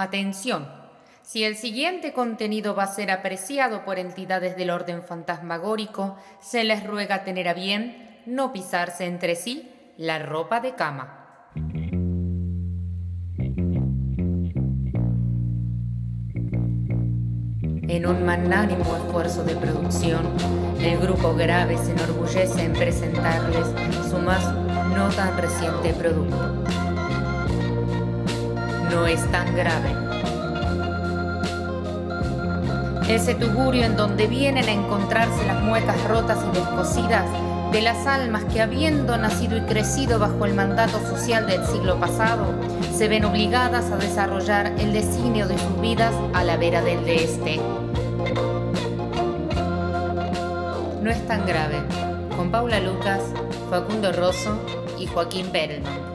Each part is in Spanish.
Atención. Si el siguiente contenido va a ser apreciado por entidades del orden fantasmagórico, se les ruega tener a bien no pisarse entre sí la ropa de cama. En un magnánimo esfuerzo de producción, el grupo Grave se enorgullece en presentarles su más no tan reciente producto. No es tan grave. Ese tugurio en donde vienen a encontrarse las muecas rotas y descosidas de las almas que habiendo nacido y crecido bajo el mandato social del siglo pasado, se ven obligadas a desarrollar el designio de sus vidas a la vera del de este. No es tan grave, con Paula Lucas, Facundo Rosso y Joaquín Perelman.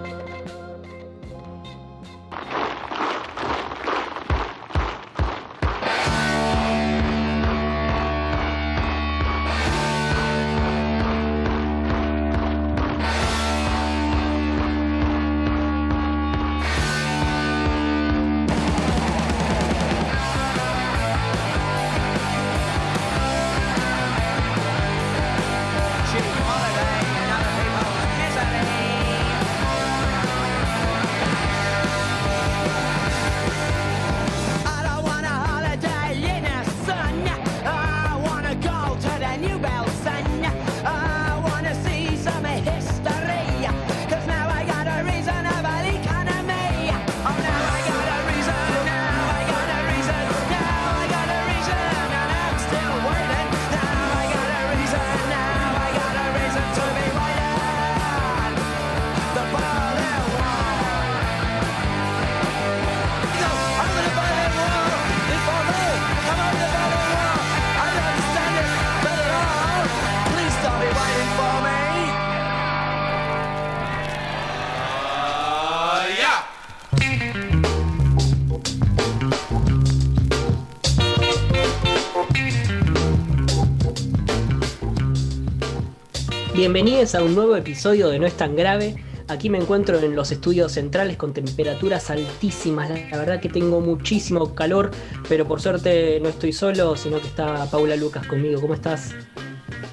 Bienvenidos a un nuevo episodio de No es tan grave. Aquí me encuentro en los estudios centrales con temperaturas altísimas. La verdad que tengo muchísimo calor, pero por suerte no estoy solo, sino que está Paula Lucas conmigo. ¿Cómo estás?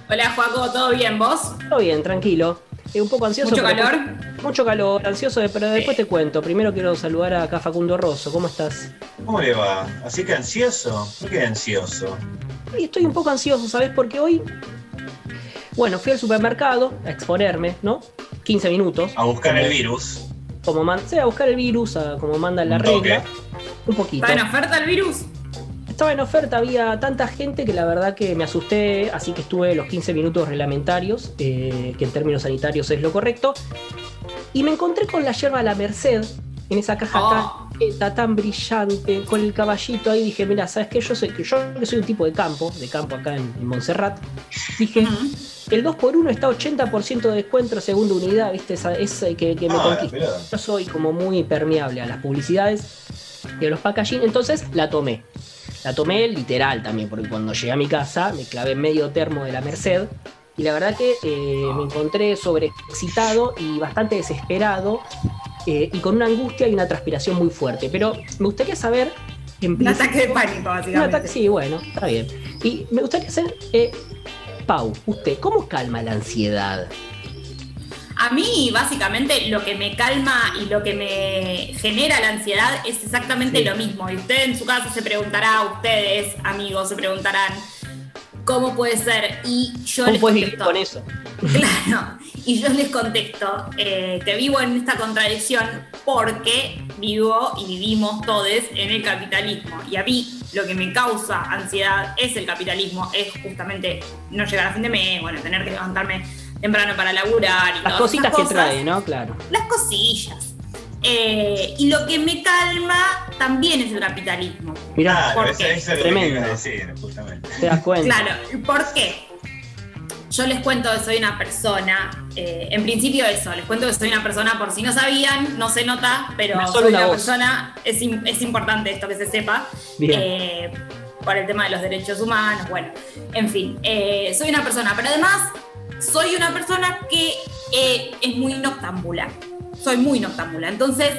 Hola Juaco, ¿todo bien? ¿Vos? Todo bien, tranquilo. Eh, un poco ansioso. ¿Mucho calor? Mucho calor, ansioso, pero después te cuento. Primero quiero saludar a acá Facundo Rosso. ¿Cómo estás? ¿Cómo le va? ¿Así que ansioso? ¿Por qué ansioso? estoy un poco ansioso, ¿sabes? Porque hoy bueno, fui al supermercado a exponerme, ¿no? 15 minutos. A buscar el virus. Como man sí, a buscar el virus, como manda la regla. Un poquito. ¿Está en oferta el virus? Estaba en oferta, había tanta gente que la verdad que me asusté, así que estuve los 15 minutos reglamentarios, eh, que en términos sanitarios es lo correcto. Y me encontré con la yerba a la Merced, en esa caja oh. Tan, tan brillante, con el caballito ahí, dije, mira, ¿sabes qué? Yo soy, yo soy un tipo de campo, de campo acá en, Montserrat. Dije, el 2x1 está 80% de descuento segunda unidad, ¿viste? Esa, esa que, me ah, conquista. Yo soy como muy permeable a las publicidades y a los packaging, entonces la tomé. La tomé literal también, porque cuando llegué a mi casa me clavé medio termo de la Merced y la verdad que eh, me encontré sobreexcitado y bastante desesperado eh, y con una angustia y una transpiración muy fuerte. Pero me gustaría saber... Un ataque de pánico, básicamente. sí, bueno, está bien. Y me gustaría saber, eh, Pau, usted, ¿cómo calma la ansiedad? A mí, básicamente, lo que me calma y lo que me genera la ansiedad es exactamente lo mismo. Y usted en su casa se preguntará, ustedes, amigos, se preguntarán, ¿cómo puede ser? Y yo ¿Cómo les contesto, con eso? Claro, y yo les contesto eh, que vivo en esta contradicción porque vivo y vivimos todos en el capitalismo. Y a mí lo que me causa ansiedad es el capitalismo, es justamente no llegar a fin de mes, bueno, tener que levantarme temprano para laburar. Y Las cositas que trae, ¿no? Claro. Las cosillas. Eh, y lo que me calma también es el capitalismo. Mirá, ¿Por qué? Eso es tremendo. Decir, justamente. ¿Te das cuenta? Claro, ¿por qué? Yo les cuento que soy una persona, eh, en principio eso, les cuento que soy una persona, por si no sabían, no se nota, pero soy una persona, es, es, importante esto que se sepa, eh, por el tema de los derechos humanos, bueno, en fin, soy una persona, pero además soy una persona que es muy noctámbula soy muy noctámbula. Entonces,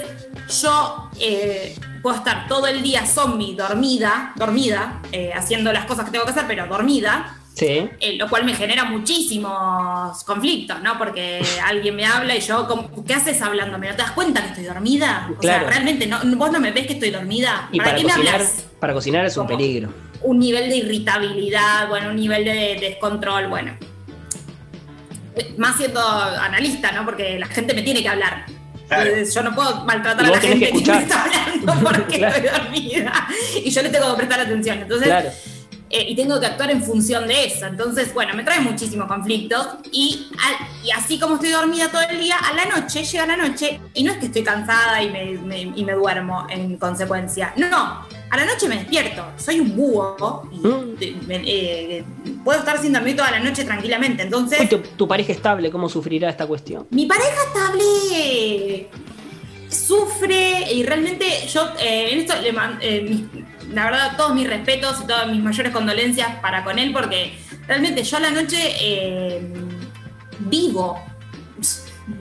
yo, eh, puedo estar todo el día zombie, dormida, dormida, eh, haciendo las cosas que tengo que hacer, pero dormida. Sí. Eh, lo cual me genera muchísimos conflictos, ¿no? Porque alguien me habla y yo, ¿qué haces hablándome? ¿No te das cuenta que estoy dormida? O sea, realmente, no, vos no me ves que estoy dormida. ¿Y para, qué cocinar, me hablas? Para cocinar es un peligro. Un nivel de irritabilidad, bueno, un nivel de descontrol, bueno. Más siendo analista, ¿no? Porque la gente me tiene que hablar. Yo no puedo maltratar a la gente que, me está hablando porque estoy dormida. Y yo le tengo que prestar atención. Entonces, eh, y tengo que actuar en función de eso. Entonces, bueno, me trae muchísimos conflictos. Y, y, así como estoy dormida todo el día, a la noche, llega la noche, y no es que estoy cansada y me, y me duermo en consecuencia. No, a la noche me despierto. Soy un búho y mm. eh, puedo estar sin dormir toda la noche tranquilamente. Entonces. Tu, pareja estable, ¿cómo sufrirá esta cuestión? Mi pareja estable sufre y realmente yo eh, en esto le eh, la verdad todos mis respetos y todas mis mayores condolencias para con él porque realmente yo a la noche vivo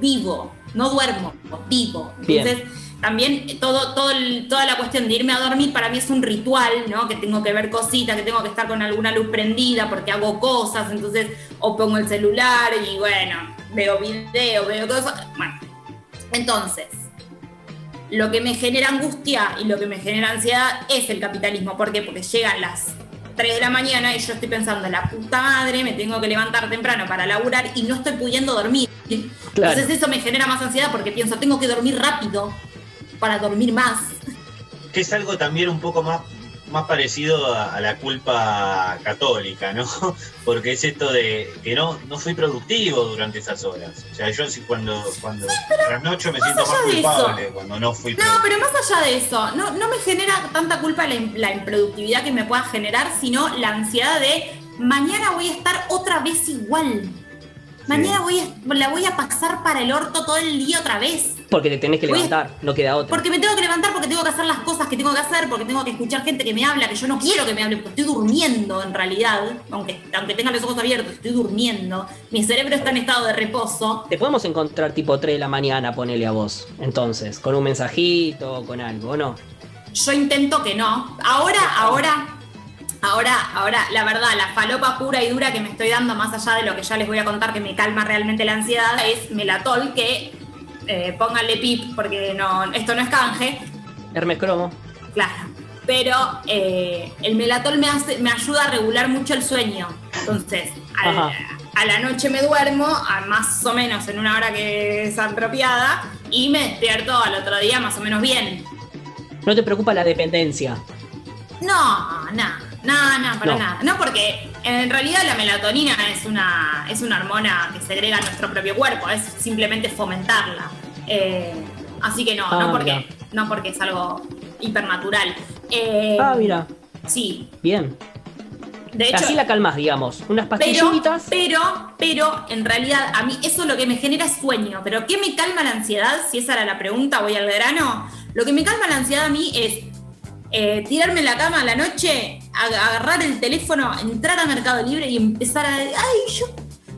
vivo no duermo vivo entonces también todo, todo toda la cuestión de irme a dormir para mí es un ritual, ¿no? Que tengo que ver cositas, que tengo que estar con alguna luz prendida porque hago cosas, entonces o pongo el celular y bueno, veo video, veo cosas. Bueno, entonces, lo que me genera angustia y lo que me genera ansiedad es el capitalismo. ¿Por qué? Porque llegan las 3 de la mañana y yo estoy pensando, la puta madre, me tengo que levantar temprano para laburar y no estoy pudiendo dormir. Entonces eso me genera más ansiedad porque pienso, tengo que dormir rápido para dormir más. Que es algo también un poco más, más parecido a, la culpa católica, ¿no? Porque es esto de que no, no fui productivo durante esas horas. O sea, yo cuando, cuando trasnocho me siento más culpable cuando no fui No, pero más allá de eso, no, no me genera tanta culpa la, la improductividad que me pueda generar, sino la ansiedad de mañana voy a estar otra vez igual. Mañana voy a, la voy a pasar para el orto todo el día otra vez. Porque te tenés que levantar, no queda otra. Porque me tengo que levantar, porque tengo que hacer las cosas que tengo que hacer, porque tengo que escuchar gente que me habla, que yo no quiero que me hable, porque estoy durmiendo en realidad, aunque, aunque tenga los ojos abiertos, estoy durmiendo. Mi cerebro está en estado de reposo. Te podemos encontrar tipo 3 de la mañana, ponele a vos, entonces, con un mensajito, con algo, ¿o no? Yo intento que no. Ahora, ahora Ahora, ahora, la verdad, la falopa pura y dura que me estoy dando, más allá de lo que ya les voy a contar que me calma realmente la ansiedad, es Melatol, que eh, pónganle pip, porque no, esto no es canje. Hermes cromo. Claro. Pero eh, el melatol me, hace, me ayuda a regular mucho el sueño. Entonces, a la noche me duermo, a más o menos en una hora que es apropiada, y me despierto al otro día más o menos bien. ¿No te preocupa la dependencia? No, no. No, no, para nada. No, porque en realidad la melatonina es una, es una hormona que segrega nuestro propio cuerpo, es simplemente fomentarla. Eh, así que no, no, ah, porque, no porque es algo hipernatural. Eh, ah, mira. Sí. Bien. De hecho, Así la calmas, digamos. Unas pastillitas. Pero, pero, pero, en realidad, a mí eso lo que me genera es sueño. Pero ¿qué me calma la ansiedad? Si esa era la pregunta, voy al grano. Lo que me calma la ansiedad a mí es eh, tirarme en la cama a la noche, agarrar el teléfono, entrar a Mercado Libre y empezar a. ¡Ay, yo!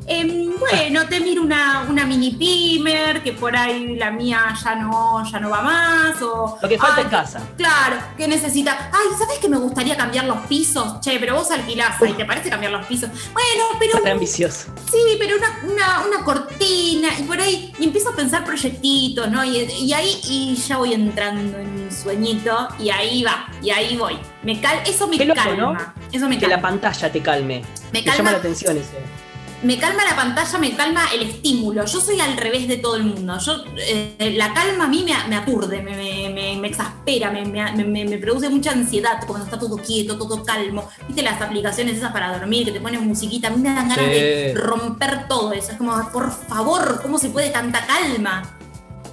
Em, bueno, te miro una, una, mini pimer, que por ahí la mía ya no, ya no va más. O, Lo que falta en casa. Claro, que necesita. Ay, ¿sabes que me gustaría cambiar los pisos? Che, pero vos alquilás ahí, ¿te parece cambiar los pisos? Bueno, pero. ambicioso. Sí, pero una, una, cortina, y por ahí, y empiezo a pensar proyectitos, ¿no? Y, y ahí y ya voy entrando en sueñito y ahí va, y ahí voy. Me cal eso me calma. Eso me que la pantalla te calme. Me llama la atención ese. Me calma la pantalla, me calma el estímulo. Yo soy al revés de todo el mundo. Yo, eh, la calma a mí me, aturde, me, exaspera, me, produce mucha ansiedad cuando está todo quieto, todo calmo. ¿Viste las aplicaciones esas para dormir que te ponen musiquita? A mí me dan ganas de romper todo eso. Es como, por favor, ¿cómo se puede tanta calma?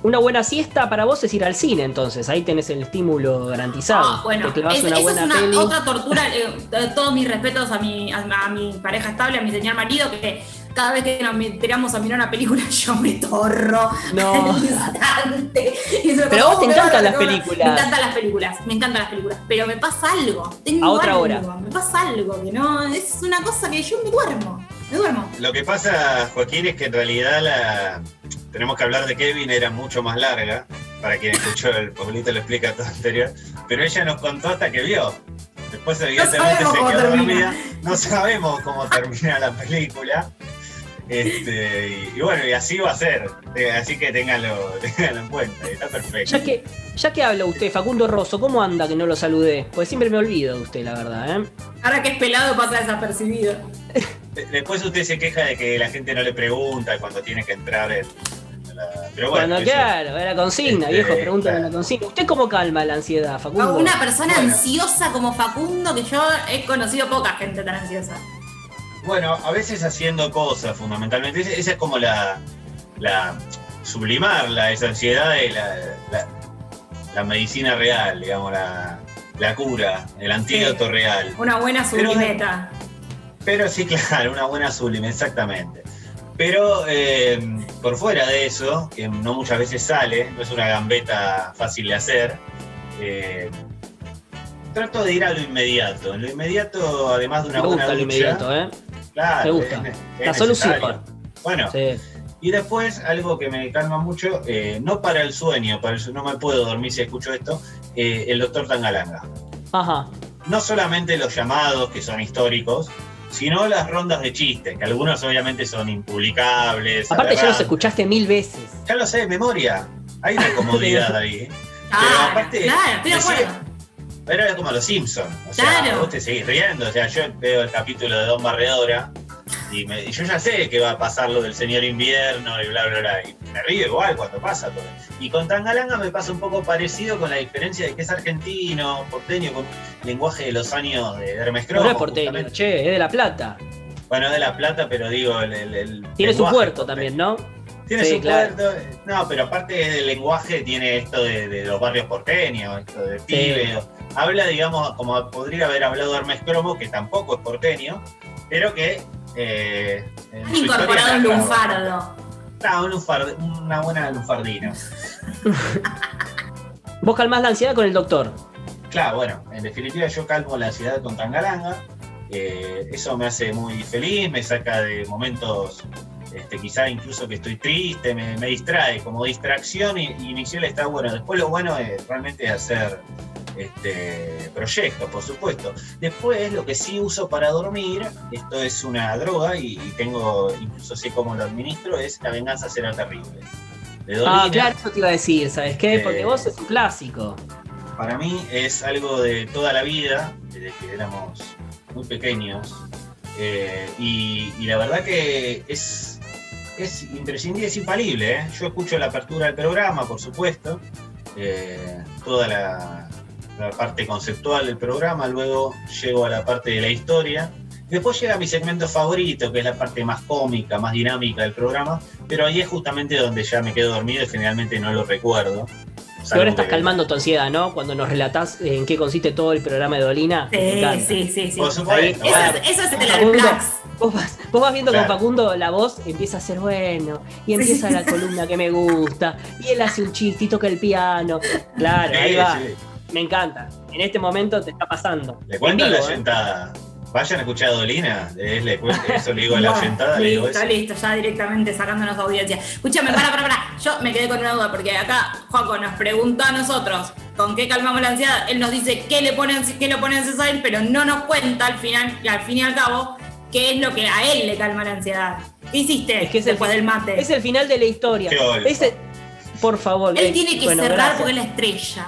Una buena siesta para vos es ir al cine, entonces ahí tenés el estímulo garantizado. Ah, bueno, es, una buena es una, otra tortura. Eh, todos mis respetos a mi, a, mi pareja estable, a mi señor marido, que cada vez que nos tiramos a mirar una película yo me torro. No. pero a vos te encantan las películas. Me encantan las películas, me encantan las películas. Pero me pasa algo. Tengo a otra algo, hora. Me pasa algo que no. Es una cosa que yo me duermo. Me duermo. Lo que pasa, Joaquín, es que en realidad la tenemos que hablar de Kevin, era mucho más larga. para quien escuchó el Pablito lo explica todo anterior, pero ella nos contó hasta que vio. Después evidentemente se quedó dormida. No sabemos cómo termina la película. Este, y, bueno, y así va a ser. Eh, así que ténganlo, en cuenta, está perfecto. Ya que, ya que habla usted, Facundo Rosso, ¿cómo anda que no lo saludé? Pues siempre me olvido de usted, la verdad, ¿eh? Ahora que es pelado pasa desapercibido. Después usted se queja de que la gente no le pregunta cuando tiene que entrar en, pero bueno, Cuando, claro, era consigna, este, viejo, pregúntale la consigna. ¿Usted cómo calma la ansiedad, Facundo? Una persona ansiosa como Facundo, que yo he conocido poca gente tan ansiosa. Bueno, a veces haciendo cosas, fundamentalmente. Esa es como la, la sublimarla, esa ansiedad de la, la, medicina real, digamos, la, la cura, el antídoto real. Una buena sublimeta. Pero, sí, claro, una buena sublime, exactamente. Pero eh, por fuera de eso, que no muchas veces sale, no es una gambeta fácil de hacer, eh, trato de ir a lo inmediato. En lo inmediato, además de una buena gusta lo inmediato, ¿eh? Claro. Me gusta. la solución. Bueno. Y después, algo que me calma mucho, eh, no para el sueño, para el, no me puedo dormir si escucho esto, eh, el doctor Tangalanga. Ajá. No solamente los llamados, que son históricos, sino las rondas de chistes, que algunos obviamente son impublicables. Aparte ya los escuchaste mil veces. Ya lo sé, memoria. Hay una comodidad ahí. ¿eh? Pero ah, aparte, claro, estoy de acuerdo. Pero era como los Simpsons. O sea, vos te seguís riendo. O sea, yo veo el capítulo de Don Barredora y, yo ya sé que va a pasar lo del señor invierno y bla, bla, bla. Y me río igual cuando pasa todo. Y con Tangalanga me pasa un poco parecido con la diferencia de que es argentino, porteño, con lenguaje de los años de Hermes Cromo. No es porteño, che, es de La Plata. Bueno, es de La Plata, pero digo, el. Tiene su puerto también, ¿no? Tiene su puerto. No, pero aparte del lenguaje, tiene esto de, los barrios porteños, esto de pibe. Habla, digamos, como podría haber hablado Hermes Cromo, que tampoco es porteño, pero que eh, incorporado un lunfardo. Ah, un una buena lunfardina. Vos calmás la ansiedad con el doctor. Claro, bueno, en definitiva yo calmo la ansiedad con Tangalanga. Eh, eso me hace muy feliz, me saca de momentos este, quizá incluso que estoy triste, me, distrae como distracción inicial está bueno. Después lo bueno es realmente hacer este, proyectos, por supuesto. Después, lo que sí uso para dormir, esto es una droga y, tengo, incluso sé cómo lo administro, es La venganza será terrible. ah, claro, eso te iba a decir, ¿sabes qué? Porque eh, vos es un clásico. Para mí es algo de toda la vida, desde que éramos muy pequeños. Eh, y, la verdad que es, es imprescindible, es infalible. ¿eh? Yo escucho la apertura del programa, por supuesto. toda la, la parte conceptual del programa, luego llego a la parte de la historia. Después llega mi segmento favorito, que es la parte más cómica, más dinámica del programa, pero ahí es justamente donde ya me quedo dormido y generalmente no lo recuerdo. Y ahora estás calmando tu ansiedad, ¿no? Cuando nos relatás en qué consiste todo el programa de Dolina. Sí, sí, sí, sí. Por supuesto. eso, es el Vos vas, vos vas viendo con Facundo la voz empieza a ser bueno y empieza la columna que me gusta y él hace un chistito que el piano. Claro, ahí va. Me encanta. En este momento te está pasando. Le cuento la sentada. ¿eh? Vayan a escuchar a Dolina, le eso le digo a la sentada. Listo, le listo, ya directamente sacándonos audiencia. Escúchame, para, para, para. Yo me quedé con una duda porque acá Joaco nos preguntó a nosotros con qué calmamos la ansiedad. Él nos dice qué le ponen, qué le ponen César, pero no nos cuenta al final, al fin y al cabo, qué es lo que a él le calma la ansiedad. ¿Qué hiciste es que es después del mate? Es el final de la historia. por favor. Él tiene que cerrar porque es la estrella.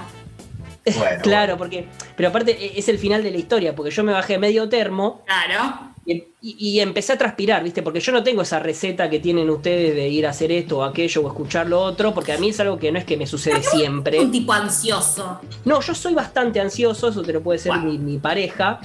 claro, porque. Pero aparte e, es el final de la historia, porque yo me bajé medio termo. Claro. Y, empecé a transpirar, ¿viste? Porque yo no tengo esa receta que tienen ustedes de ir a hacer esto o aquello o escuchar lo otro, porque a mí es algo que no es que me sucede siempre. Un tipo ansioso. No, yo soy bastante ansioso, eso te lo puede ser mi, pareja.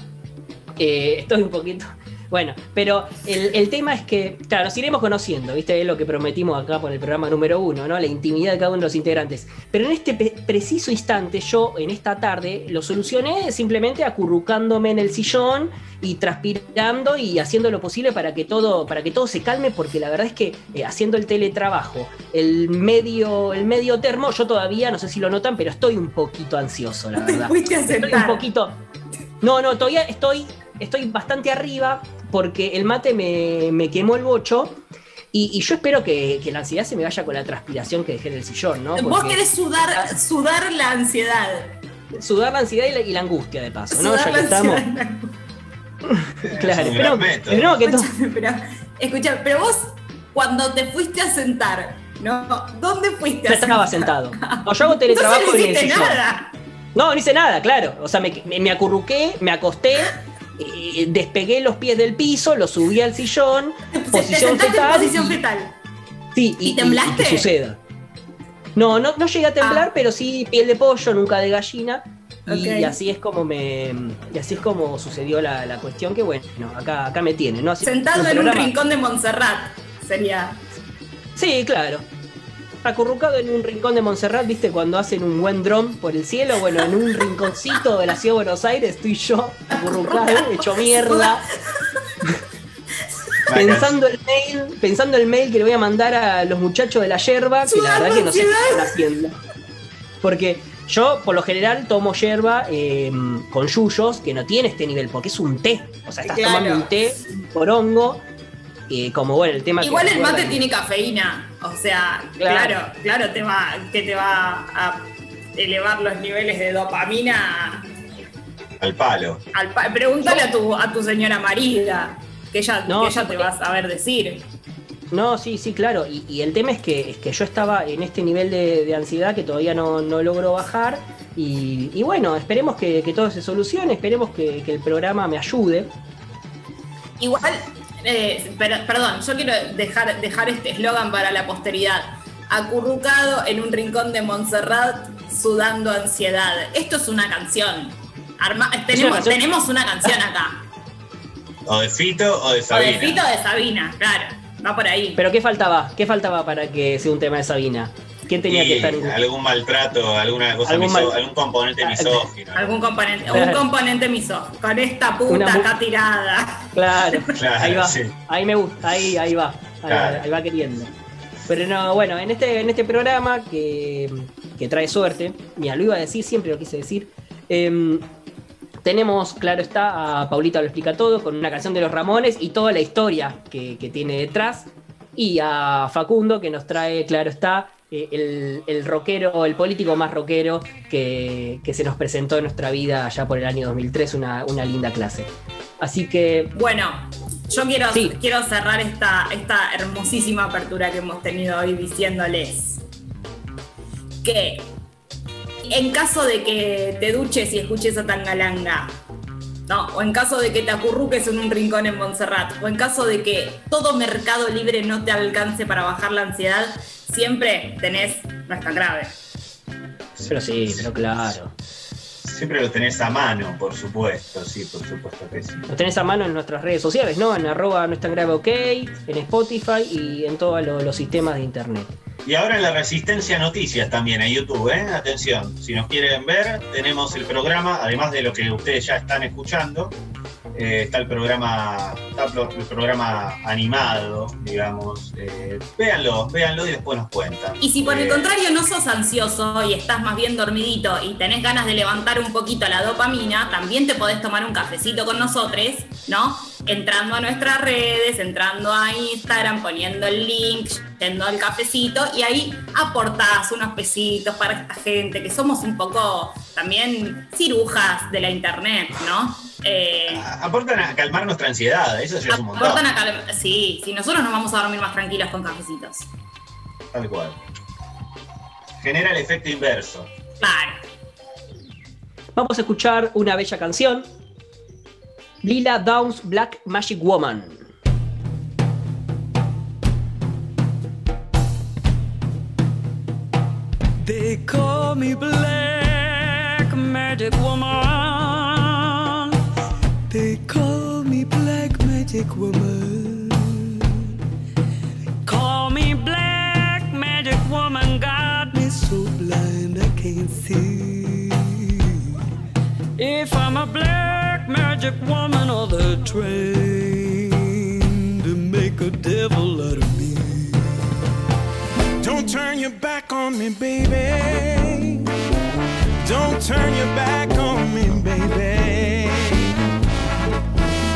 Eh, estoy un poquito. Bueno, pero el, tema es que, claro, nos iremos conociendo, ¿viste? Es lo que prometimos acá por el programa número uno, ¿no? La intimidad de cada uno de los integrantes. Pero en este preciso instante, yo en esta tarde lo solucioné simplemente acurrucándome en el sillón y transpirando y haciendo lo posible para que todo, para que todo se calme, porque la verdad es que eh, haciendo el teletrabajo, el medio, el medio termo, yo todavía, no sé si lo notan, pero estoy un poquito ansioso, la verdad. Estoy un poquito. No, no, todavía estoy, estoy bastante arriba, porque el mate me, quemó el bocho Y, yo espero que, la ansiedad se me vaya con la transpiración que dejé en el sillón, ¿no? Vos querés sudar, sudar la ansiedad. Sudar la ansiedad y la, angustia, de paso, ¿no? Ya que estamos. claro, pero, pero, que pero, escucha, pero vos cuando te fuiste a sentar, ¿no? ¿Dónde fuiste a sentar? estaba sentado. No, yo hago teletrabajo no en el sillón. Nada. No, no hice nada, claro. O sea, me, me acurruqué, me acosté, eh, despegué los pies del piso, los subí al sillón, posición fetal. posición fetal. Sí, y, temblaste? que suceda. No, no, no llegué a temblar, ah. pero sí piel de pollo, nunca de gallina. Y así es como me. Y así es como sucedió la, la cuestión que bueno, acá, acá me tiene, ¿no? Sentado en un rincón de Montserrat sería. Sí, claro acurrucado en un rincón de Montserrat, ¿viste? Cuando hacen un buen dron por el cielo. Bueno, en un rinconcito de la ciudad de Buenos Aires estoy yo acurrucado, hecho mierda. pensando el mail, pensando el mail que le voy a mandar a los muchachos de la yerba, que la verdad que no sé qué están haciendo. Porque yo, por lo general, tomo yerba em, con yuyos, que no tiene este nivel, porque es un té. O sea, estás tomando un té, por hongo, como bueno, el tema Igual el mate tiene cafeína. O sea, claro, claro, te va, que te va a elevar los niveles de dopamina al palo. Al Pregúntale a tu, a tu señora Marida, que ella, te va a saber decir. No, sí, sí, claro. Y, el tema es que, es que yo estaba en este nivel de, ansiedad que todavía no, no logro bajar. Y, bueno, esperemos que, todo se solucione, esperemos que, que el programa me ayude. Igual, eh, perdón, yo quiero dejar, dejar este eslogan para la posteridad. Acurrucado en un rincón de Montserrat, sudando ansiedad. Esto es una canción. tenemos, tenemos una canción acá. O de Fito o de Sabina. O de Fito o de Sabina, claro. Va por ahí. Pero ¿qué faltaba? ¿Qué faltaba para que sea un tema de Sabina? ¿Quién tenía que estar en Algún maltrato, alguna cosa algún, algún componente ah, misógino. Algún componente, un componente misógino. Con esta puta acá tirada. Claro, ahí va. Ahí me gusta, ahí, ahí va. Ahí, va queriendo. Pero no, bueno, en este, en este programa que, que trae suerte, mira, lo iba a decir, siempre lo quise decir. Em, tenemos, claro está, a Paulita lo explica todo, con una canción de los Ramones y toda la historia que, que tiene detrás. Y a Facundo, que nos trae, claro está, el, el, rockero, el político más rockero que, se nos presentó en nuestra vida allá por el año 2003, una, linda clase. Así que... Bueno, yo quiero, quiero cerrar esta, esta hermosísima apertura que hemos tenido hoy diciéndoles que en caso de que te duches y escuches a Tangalanga, no, o en caso de que te acurruques en un rincón en Montserrat, o en caso de que todo mercado libre no te alcance para bajar la ansiedad, siempre tenés, no es tan grave. Pero sí, pero claro. Siempre lo tenés a mano, por supuesto, sí, por supuesto que sí. Lo tenés a mano en nuestras redes sociales, ¿no? En arroba no es tan grave ok, en Spotify y en todos los sistemas de internet. Y ahora en la Resistencia Noticias también en YouTube, ¿eh? Atención, si nos quieren ver, tenemos el programa, además de lo que ustedes ya están escuchando, eh, está el programa, el programa animado, digamos. Eh, véanlo, véanlo y después nos cuentan. Y si por el eh, contrario no sos ansioso y estás más bien dormidito y tenés ganas de levantar un poquito la dopamina, también te podés tomar un cafecito con nosotros, ¿no? Entrando a nuestras redes, entrando a Instagram, poniendo el link, yendo al cafecito y ahí aportás unos pesitos para esta gente que somos un poco también cirujas de la internet, ¿no? Eh, aportan a calmar nuestra ansiedad, eso ya es un montón. sí, sí, nosotros nos vamos a dormir más tranquilos con cafecitos. Tal cual. Genera el efecto inverso. Claro. Vamos a escuchar una bella canción. Lila Downs Black Magic Woman. They call me Black Magic Woman. They call me Black Magic Woman. Call me Black Magic Woman. Got me so blind I can't see. If I'm a Black Magic Woman or the train to make a devil out of me. Don't turn your back on me, baby. Don't turn your back on me, baby.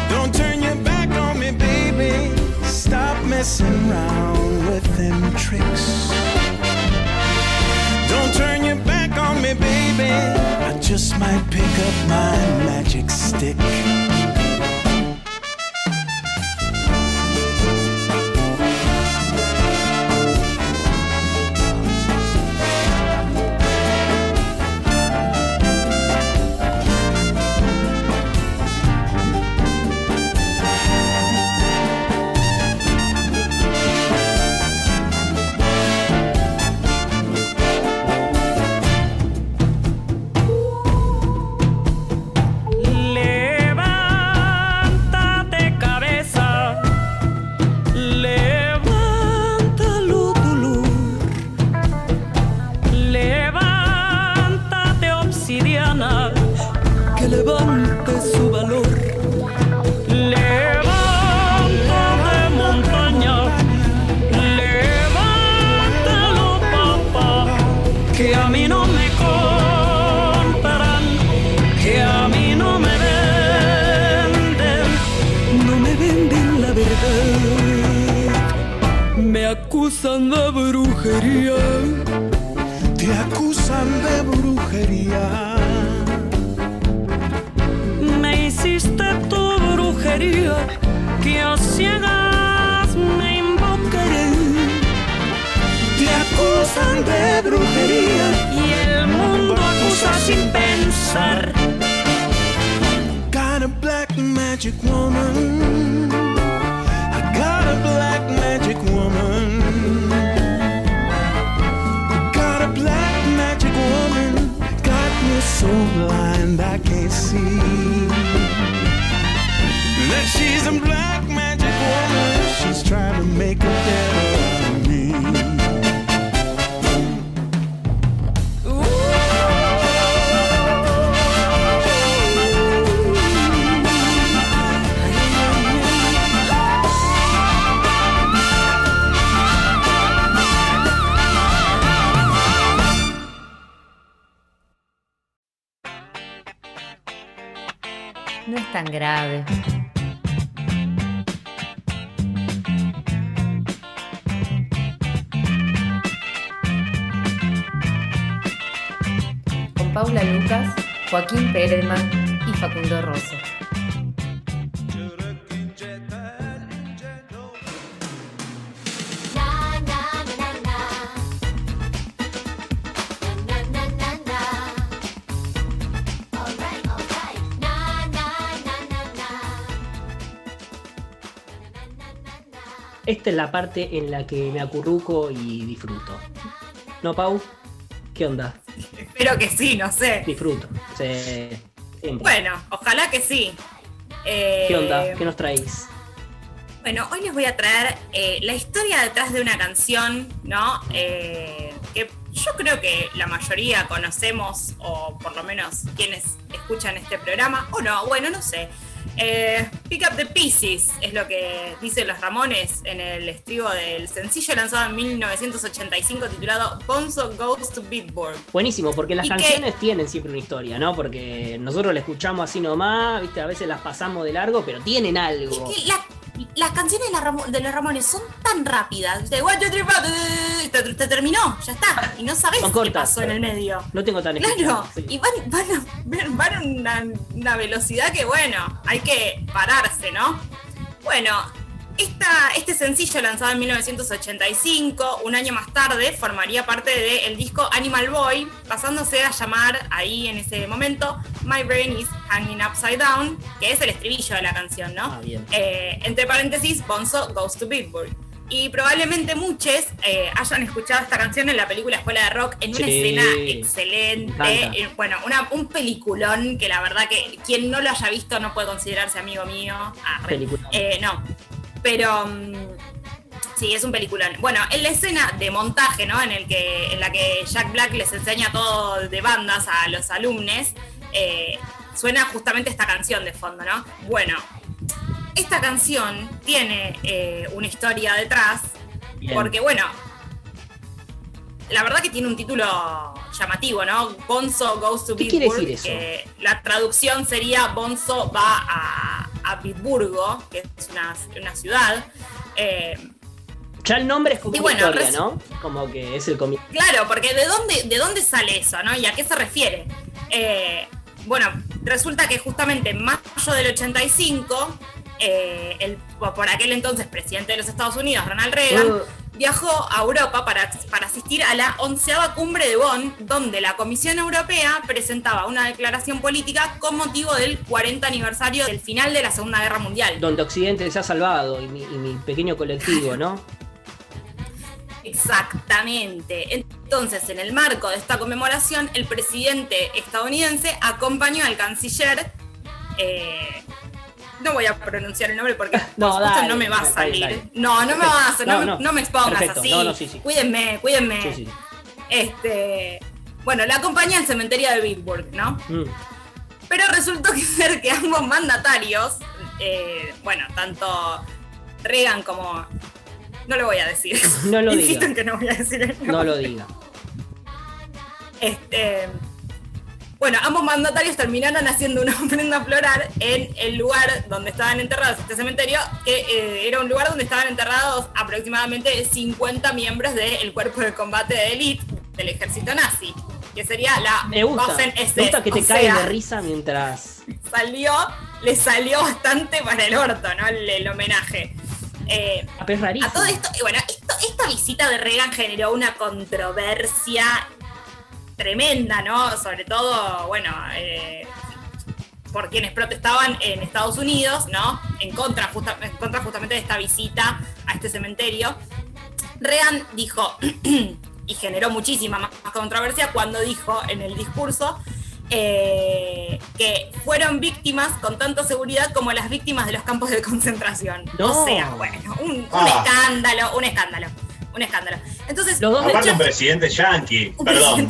Don't turn your back on me, baby. Stop messing around with them tricks. Don't turn your back on me, baby. I just might pick up my magic stick. acusan de brujería. Te acusan de brujería. Me hiciste tu brujería, que a ciegas me invocaré. Te acusan de brujería y el mundo acusa sin pensar. Got a black magic woman. so blind I can't see that she's a black magic woman. She's trying to make a devil of me. Con Paula Lucas, Joaquín Perelman y Facundo Rosso. Esta es la parte en la que me acurruco y disfruto. ¿No, Pau? ¿Qué onda? Espero que sí, no sé. Disfruto. bueno, ojalá que sí. ¿Qué onda? Eh, ¿Qué nos traéis? Bueno, hoy les voy a traer eh, la historia detrás de una canción, ¿no? Eh, que yo creo que la mayoría conocemos, o por lo menos quienes escuchan este programa, o no, bueno, no sé. Eh, Pick Up the Pieces es lo que dicen los Ramones en el estribo del sencillo lanzado en 1985 titulado Bonzo Goes to Beatburg. Buenísimo, porque las canciones tienen siempre una historia, ¿no? Porque nosotros la escuchamos así nomás, ¿viste? A veces las pasamos de largo, pero tienen algo. Es que las canciones de, los Ramones son tan rápidas. De te, te, terminó, ya está. Y no sabes qué pasó en el medio. No tengo tan Claro, y van, van, a una, velocidad que, bueno, hay que pararse, ¿no? Bueno, esta, este sencillo lanzado en 1985, un año más tarde, formaría parte del disco Animal Boy, pasándose a llamar ahí en ese momento My Brain is Hanging Upside Down, que es el estribillo de la canción, ¿no? Ah, eh, entre paréntesis, Bonzo Goes to Beatburg. Y probablemente muchos eh, hayan escuchado esta canción en la película Escuela de Rock en una escena excelente. Eh, bueno, una, un peliculón que la verdad que quien no lo haya visto no puede considerarse amigo mío. Ah, no, pero mm, sí, es un peliculón. Bueno, en la escena de montaje, ¿no? En, el que, en la que Jack Black les enseña todo de bandas a los alumnos, eh, suena justamente esta canción de fondo, ¿no? Bueno, esta canción tiene eh, una historia detrás, porque bueno, la verdad que tiene un título llamativo, ¿no? Bonzo Goes to ¿Qué quiere decir eso? la traducción sería Bonzo va a, a Bitburgo, que es una, ciudad. Eh, ya el nombre es como bueno, historia, ¿no? Como que es el comienzo. Claro, porque ¿de dónde, ¿de dónde sale eso, no? ¿Y a qué se refiere? Eh, bueno, resulta que justamente en mayo del 85, eh, el, por aquel entonces presidente de los Estados Unidos, Ronald Reagan, uh. Viajó a Europa para, para asistir a la onceava cumbre de Bonn, donde la Comisión Europea presentaba una declaración política con motivo del 40 aniversario del final de la Segunda Guerra Mundial. Donde Occidente se ha salvado y mi, y mi pequeño colectivo, ¿no? Exactamente. Entonces, en el marco de esta conmemoración, el presidente estadounidense acompañó al canciller. Eh, no voy a pronunciar el nombre porque no, no me va a salir. No, no me va a no, no, me expongas así. Cuídenme, cuídenme. Este, bueno, la acompañé al cementerio de Bitburg, ¿no? Mm. Pero resultó que ser que ambos mandatarios, eh, bueno, tanto Reagan como no lo voy a decir. No lo diga. que no voy a decir No lo diga. Este, bueno, ambos mandatarios terminaron haciendo una ofrenda floral en el lugar donde estaban enterrados, este cementerio, que eh, era un lugar donde estaban enterrados aproximadamente 50 miembros del cuerpo de combate de élite del ejército nazi, que sería la Me gusta, me gusta que te caiga de risa mientras... Salió, le salió bastante para el orto, ¿no? el homenaje. Eh, a todo esto, bueno, esta visita de Reagan generó una controversia tremenda, ¿no? Sobre todo, bueno, eh, por quienes protestaban en Estados Unidos, ¿no? En contra, en contra justamente de esta visita a este cementerio. Reagan dijo, y generó muchísima más controversia cuando dijo en el discurso eh, que fueron víctimas con tanta seguridad como las víctimas de los campos de concentración. O sea, bueno, un, ah. escándalo, un escándalo. Un escándalo. Entonces, los dos Aparte un presidente yanqui. Perdón.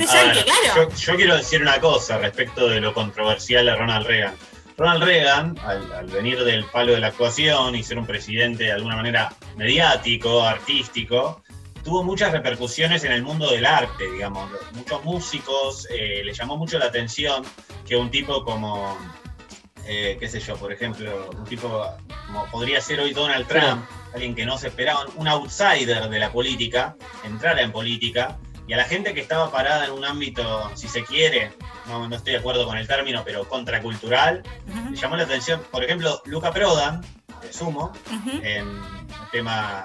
yo, quiero decir una cosa respecto de lo controversial de Ronald Reagan. Ronald Reagan, al, venir del palo de la actuación y ser un presidente de alguna manera mediático, artístico, tuvo muchas repercusiones en el mundo del arte, digamos. Muchos músicos eh, le llamó mucho la atención que un tipo como, eh, qué sé yo, por ejemplo, un tipo como podría ser hoy Donald Trump, alguien que no se esperaba, un outsider de la política, entrara en política. Y a la gente que estaba parada en un ámbito, si se quiere, no, estoy de acuerdo con el término, pero contracultural, le llamó la atención, por ejemplo, Luca Prodan, de Sumo, en el tema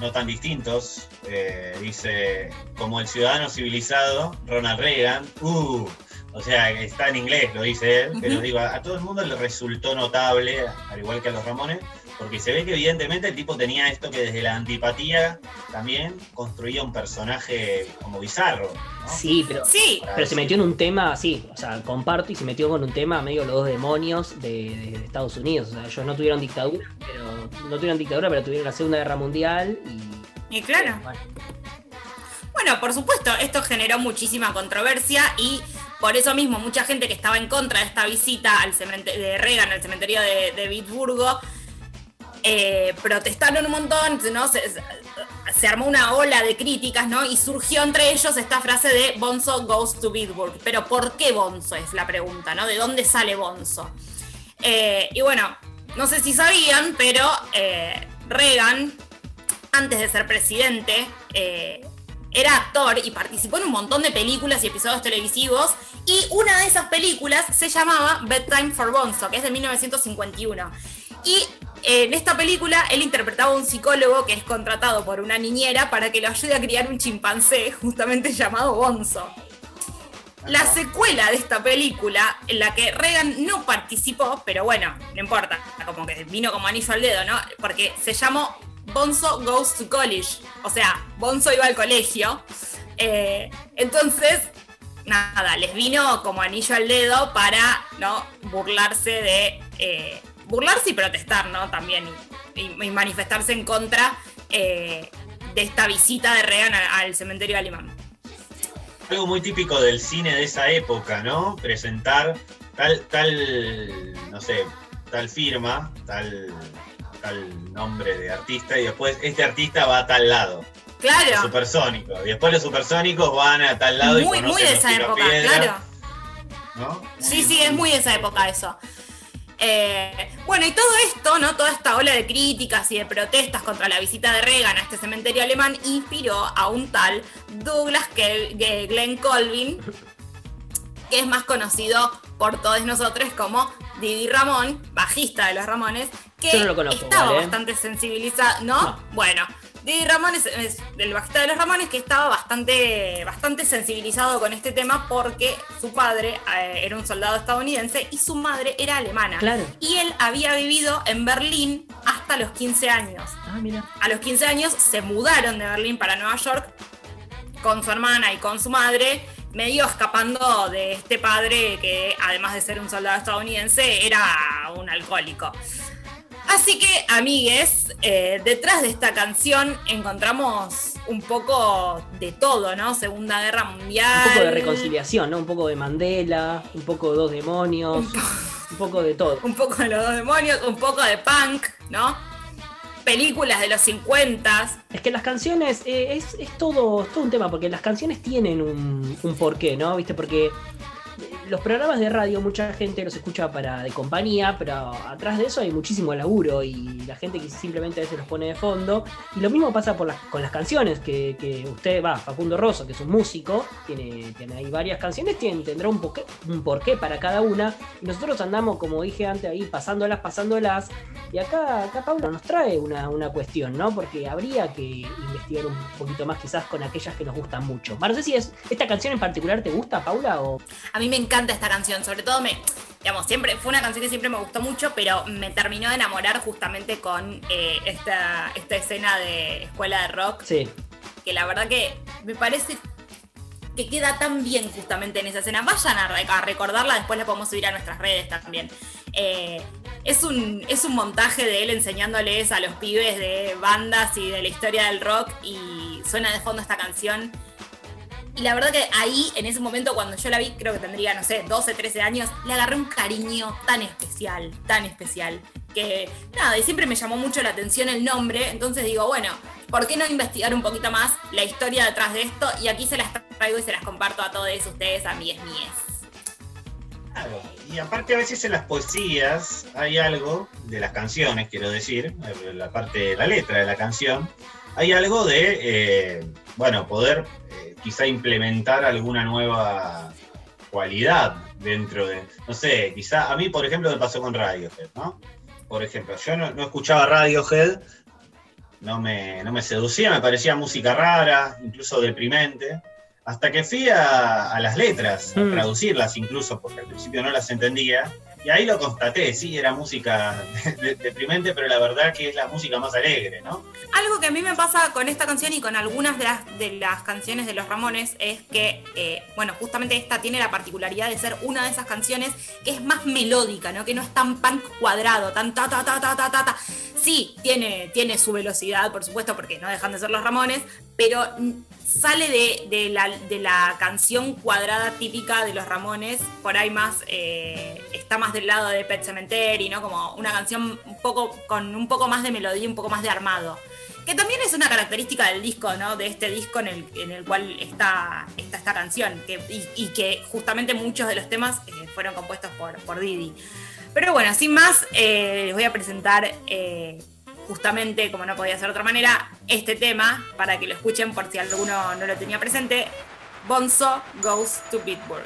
no tan distintos. Eh, dice, como el ciudadano civilizado, Ronald Reagan, uh, o sea, está en inglés, lo dice él, pero digo, a, todo el mundo le resultó notable, al igual que a los Ramones, porque se ve que evidentemente el tipo tenía esto que desde la antipatía también construía un personaje como bizarro. Sí, pero, sí. pero se metió en un tema, sí, o sea, comparto y se metió con un tema medio los dos demonios de, Estados Unidos. O sea, ellos no tuvieron dictadura, pero no tuvieron dictadura, pero tuvieron la Segunda Guerra Mundial y. Y claro. Bueno. por supuesto, esto generó muchísima controversia y por eso mismo mucha gente que estaba en contra de esta visita al de Reagan al cementerio de, de Bitburgo eh, protestaron un montón, ¿no? Se, armó una ola de críticas, ¿no? Y surgió entre ellos esta frase de Bonzo goes to Bitburg. Pero ¿por qué Bonzo? Es la pregunta, ¿no? ¿De dónde sale Bonzo? Eh, y bueno, no sé si sabían, pero eh, Reagan, antes de ser presidente, era actor y participó en un montón de películas y episodios televisivos. Y una de esas películas se llamaba Bedtime for Bonzo, que es de 1951. Y en esta película él interpretaba a un psicólogo que es contratado por una niñera para que lo ayude a criar un chimpancé, justamente llamado Bonzo. La secuela de esta película, en la que Reagan no participó, pero bueno, no importa, como que vino como anillo al dedo, ¿no? Porque se llamó Bonzo Goes to College. O sea, Bonzo iba al colegio. Eh, entonces, nada, les vino como anillo al dedo para ¿no? burlarse de eh, burlarse y protestar, ¿no? También, y, manifestarse en contra eh, de esta visita de Reagan al, cementerio alemán. Algo muy típico del cine de esa época, ¿no? Presentar tal, tal, no sé, tal firma, tal, tal nombre de artista y después este artista va a tal lado. Claro. Supersónico. Y después los supersónicos van a tal lado muy, y Muy de esa época, claro. ¿No? Sí, sí, es muy de esa época eso. Eh, bueno, y todo esto, ¿no? Toda esta ola de críticas y de protestas contra la visita de Reagan a este cementerio alemán inspiró a un tal Douglas Glenn Colvin, que es más conocido por todos nosotros como Didi Ramón, bajista de los Ramones, que estaba bastante sensibilizado, ¿no? Bueno, Didi Ramón es, el bajista de los Ramones que estaba bastante, bastante sensibilizado con este tema porque su padre eh, era un soldado estadounidense y su madre era alemana. Claro. Y él había vivido en Berlín hasta los 15 años. Ah, mira. A los 15 años se mudaron de Berlín para Nueva York con su hermana y con su madre medio escapando de este padre que, además de ser un soldado estadounidense, era un alcohólico. Así que, amigues, eh, detrás de esta canción encontramos un poco de todo, ¿no? Segunda Guerra Mundial. Un poco de reconciliación, ¿no? Un poco de Mandela, un poco de dos demonios, un poco de todo. Un poco de los dos demonios, un poco de punk, ¿no? Películas de los 50. Es que las canciones, eh, es, todo, todo un tema, porque las canciones tienen un, un porqué, ¿no? ¿Viste? Porque los programas de radio mucha gente los escucha para de compañía, pero atrás de eso hay muchísimo laburo y la gente que simplemente a veces los pone de fondo. Y lo mismo pasa con las canciones, que, usted va, Facundo Rosso, que es un músico, tiene, tiene ahí varias canciones, tiene, tendrá un, un porqué para cada una. Y nosotros andamos, como dije antes, ahí pasándolas, pasándolas. Y acá, acá Paula nos trae una, una cuestión, ¿no? Porque habría que investigar un poquito más quizás con aquellas que nos gustan mucho. no sé si es, esta canción en particular te gusta, Paula, o... A mí me encanta esta canción, sobre todo me, digamos, siempre, fue una canción que siempre me gustó mucho, pero me terminó de enamorar justamente con eh, esta, esta escena de escuela de rock. Sí. Que la verdad que me parece que queda tan bien justamente en esa escena. Vayan a, recordarla, después la podemos subir a nuestras redes también. Eh, es, un, es un montaje de él enseñándoles a los pibes de bandas y de la historia del rock y suena de fondo esta canción y la verdad que ahí, en ese momento, cuando yo la vi, creo que tendría, no sé, 12, 13 años, le agarré un cariño tan especial, tan especial, que nada, y siempre me llamó mucho la atención el nombre, entonces digo, bueno, ¿por qué no investigar un poquito más la historia detrás de esto? Y aquí se las traigo y se las comparto a todos ustedes, a míes míes. Claro, y aparte a veces en las poesías hay algo, de las canciones quiero decir, la parte de la letra de la canción, hay algo de, eh, bueno, poder quizá implementar alguna nueva cualidad dentro de, no sé, quizá a mí, por ejemplo, me pasó con Radiohead, ¿no? Por ejemplo, yo no, escuchaba Radiohead, no me, no me seducía, me parecía música rara, incluso deprimente, hasta que fui a, las letras, a mm. traducirlas incluso, porque al principio no las entendía, y ahí lo constaté, sí, era música deprimente, pero la verdad que es la música más alegre, ¿no? Algo que a mí me pasa con esta canción y con algunas de las, de las canciones de los Ramones es que, eh, bueno, justamente esta tiene la particularidad de ser una de esas canciones que es más melódica, ¿no? Que no es tan punk cuadrado, tan ta ta ta ta ta ta. ta. Sí, tiene, tiene su velocidad, por supuesto, porque no dejan de ser los Ramones, pero sale de, la, canción cuadrada típica de los Ramones, por ahí más, eh, está más del lado de Pet Cemetery, ¿no? Como una canción un poco, con un poco más de melodía, un poco más de armado. Que también es una característica del disco, ¿no? De este disco en el, en el cual está, esta canción, y, que justamente muchos de los temas eh, fueron compuestos por, por Didi. Pero bueno, sin más, eh, les voy a presentar justamente, como no podía ser de otra manera, este tema, para que lo escuchen por si alguno no lo tenía presente, Bonzo Goes to Bitburg.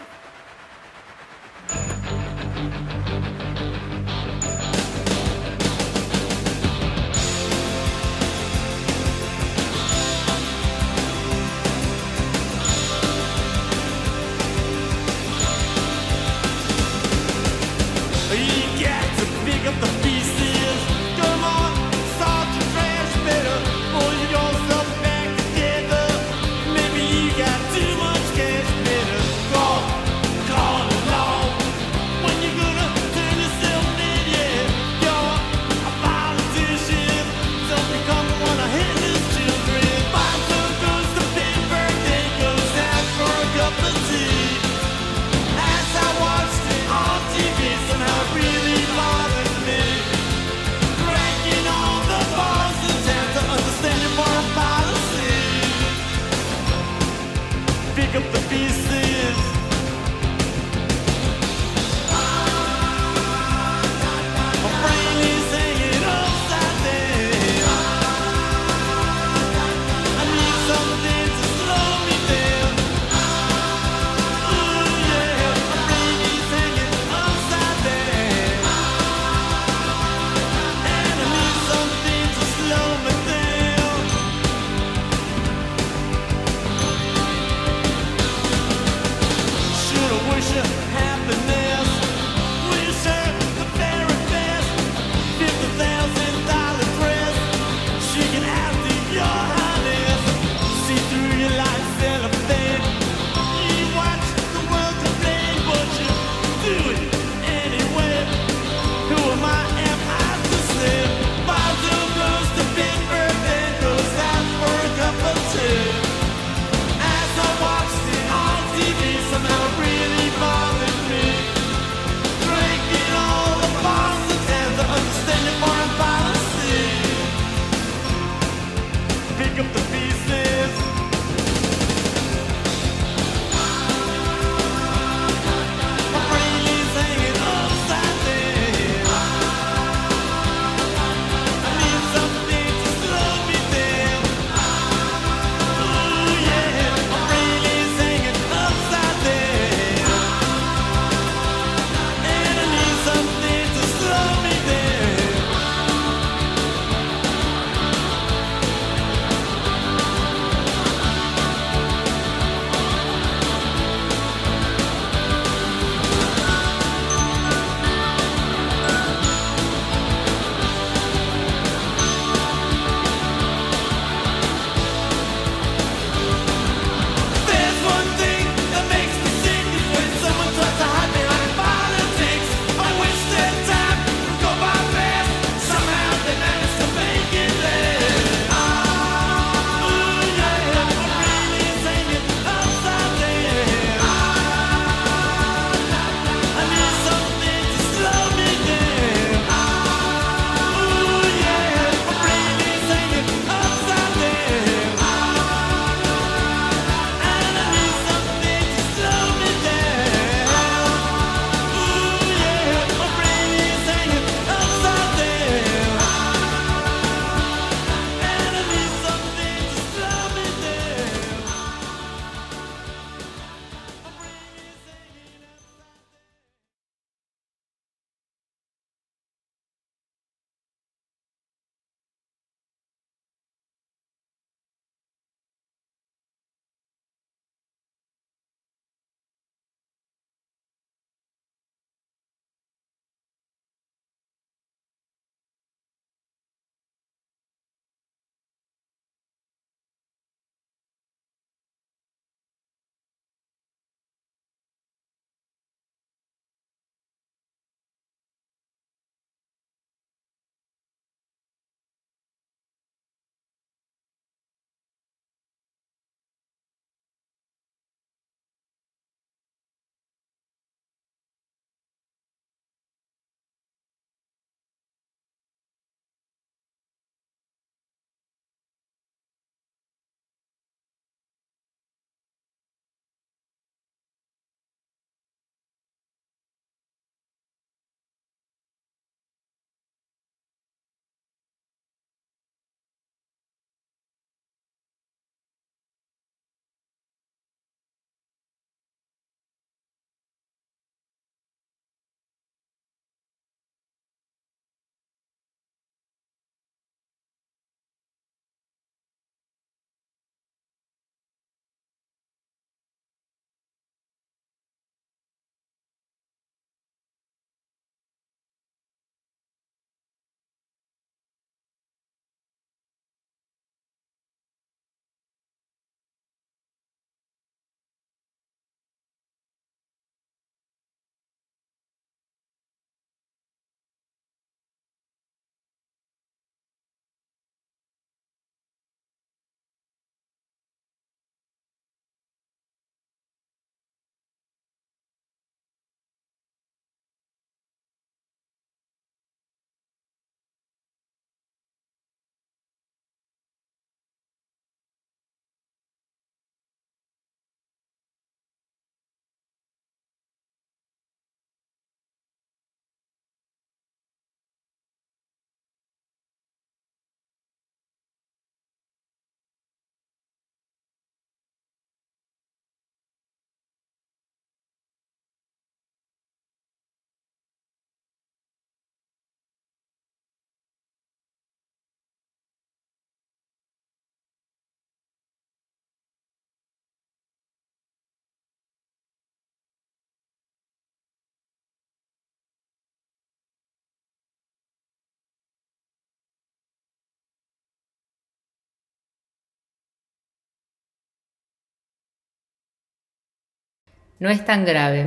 No es tan grave.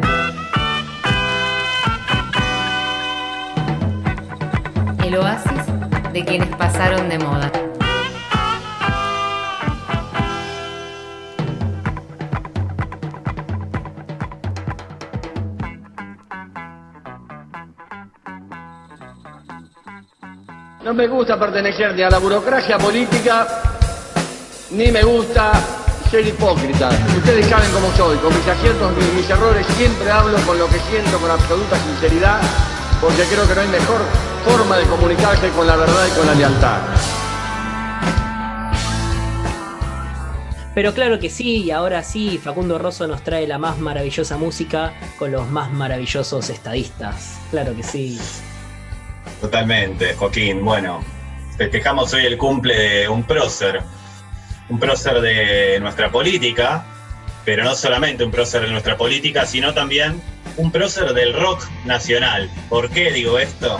El oasis de quienes pasaron de moda. No me gusta pertenecer ni a la burocracia política, ni me gusta ser hipócrita. Ustedes saben cómo soy, con mis aciertos y mis errores siempre hablo con lo que siento con absoluta sinceridad, porque creo que no hay mejor forma de comunicarse con la verdad y con la lealtad. Pero claro que sí, y ahora sí, Facundo Rosso nos trae la más maravillosa música con los más maravillosos estadistas. Claro que sí. Totalmente, Joaquín. Bueno, festejamos hoy el cumple de un prócer, un prócer de nuestra política, pero no solamente un prócer de nuestra política, sino también un prócer del rock nacional. ¿Por qué digo esto?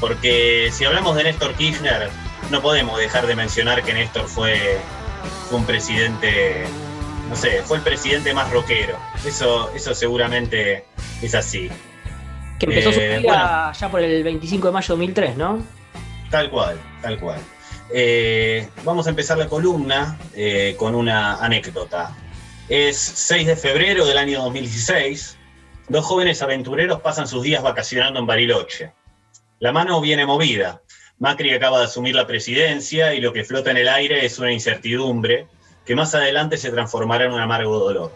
Porque si hablamos de Néstor Kirchner, no podemos dejar de mencionar que Néstor fue, un presidente, no sé, fue el presidente más rockero. Eso, eso seguramente es así. Que empezó su eh, vida ya por el 25 de mayo de 2003, ¿no? Tal cual, tal cual. Eh, vamos a empezar la columna eh, con una anécdota. Es 6 de febrero del año 2016. Dos jóvenes aventureros pasan sus días vacacionando en Bariloche. La mano viene movida. Macri acaba de asumir la presidencia y lo que flota en el aire es una incertidumbre que más adelante se transformará en un amargo dolor.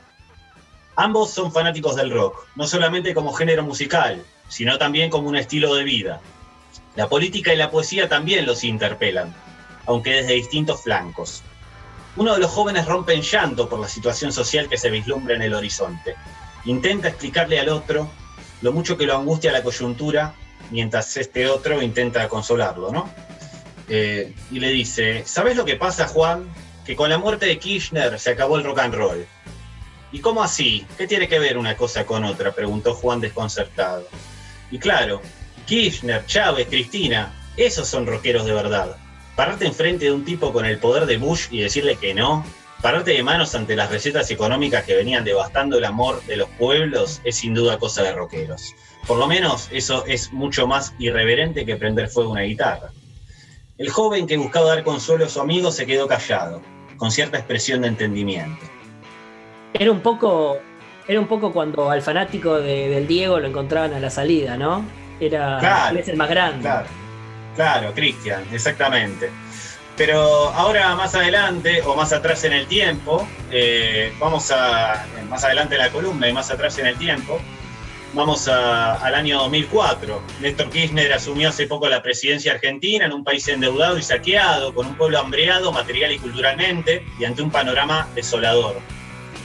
Ambos son fanáticos del rock, no solamente como género musical, sino también como un estilo de vida. La política y la poesía también los interpelan, aunque desde distintos flancos. Uno de los jóvenes rompe en llanto por la situación social que se vislumbra en el horizonte. Intenta explicarle al otro lo mucho que lo angustia la coyuntura, mientras este otro intenta consolarlo, ¿no? Eh, y le dice, ¿sabes lo que pasa, Juan? Que con la muerte de Kirchner se acabó el rock and roll. ¿Y cómo así? ¿Qué tiene que ver una cosa con otra? preguntó Juan desconcertado. Y claro, Kirchner, Chávez, Cristina, esos son rockeros de verdad. Pararte enfrente de un tipo con el poder de Bush y decirle que no, pararte de manos ante las recetas económicas que venían devastando el amor de los pueblos es sin duda cosa de rockeros. Por lo menos eso es mucho más irreverente que prender fuego una guitarra. El joven que buscaba dar consuelo a su amigo se quedó callado, con cierta expresión de entendimiento. Era un poco era un poco cuando al fanático del Diego lo encontraban a la salida, ¿no? Era claro, el más grande. Claro, Cristian, exactamente. Pero ahora más adelante o más atrás en el tiempo, eh, vamos a, más adelante en la columna y más atrás en el tiempo, vamos al año 2004. Néstor Kirchner asumió hace poco la presidencia argentina en un país endeudado y saqueado, con un pueblo hambreado material y culturalmente y ante un panorama desolador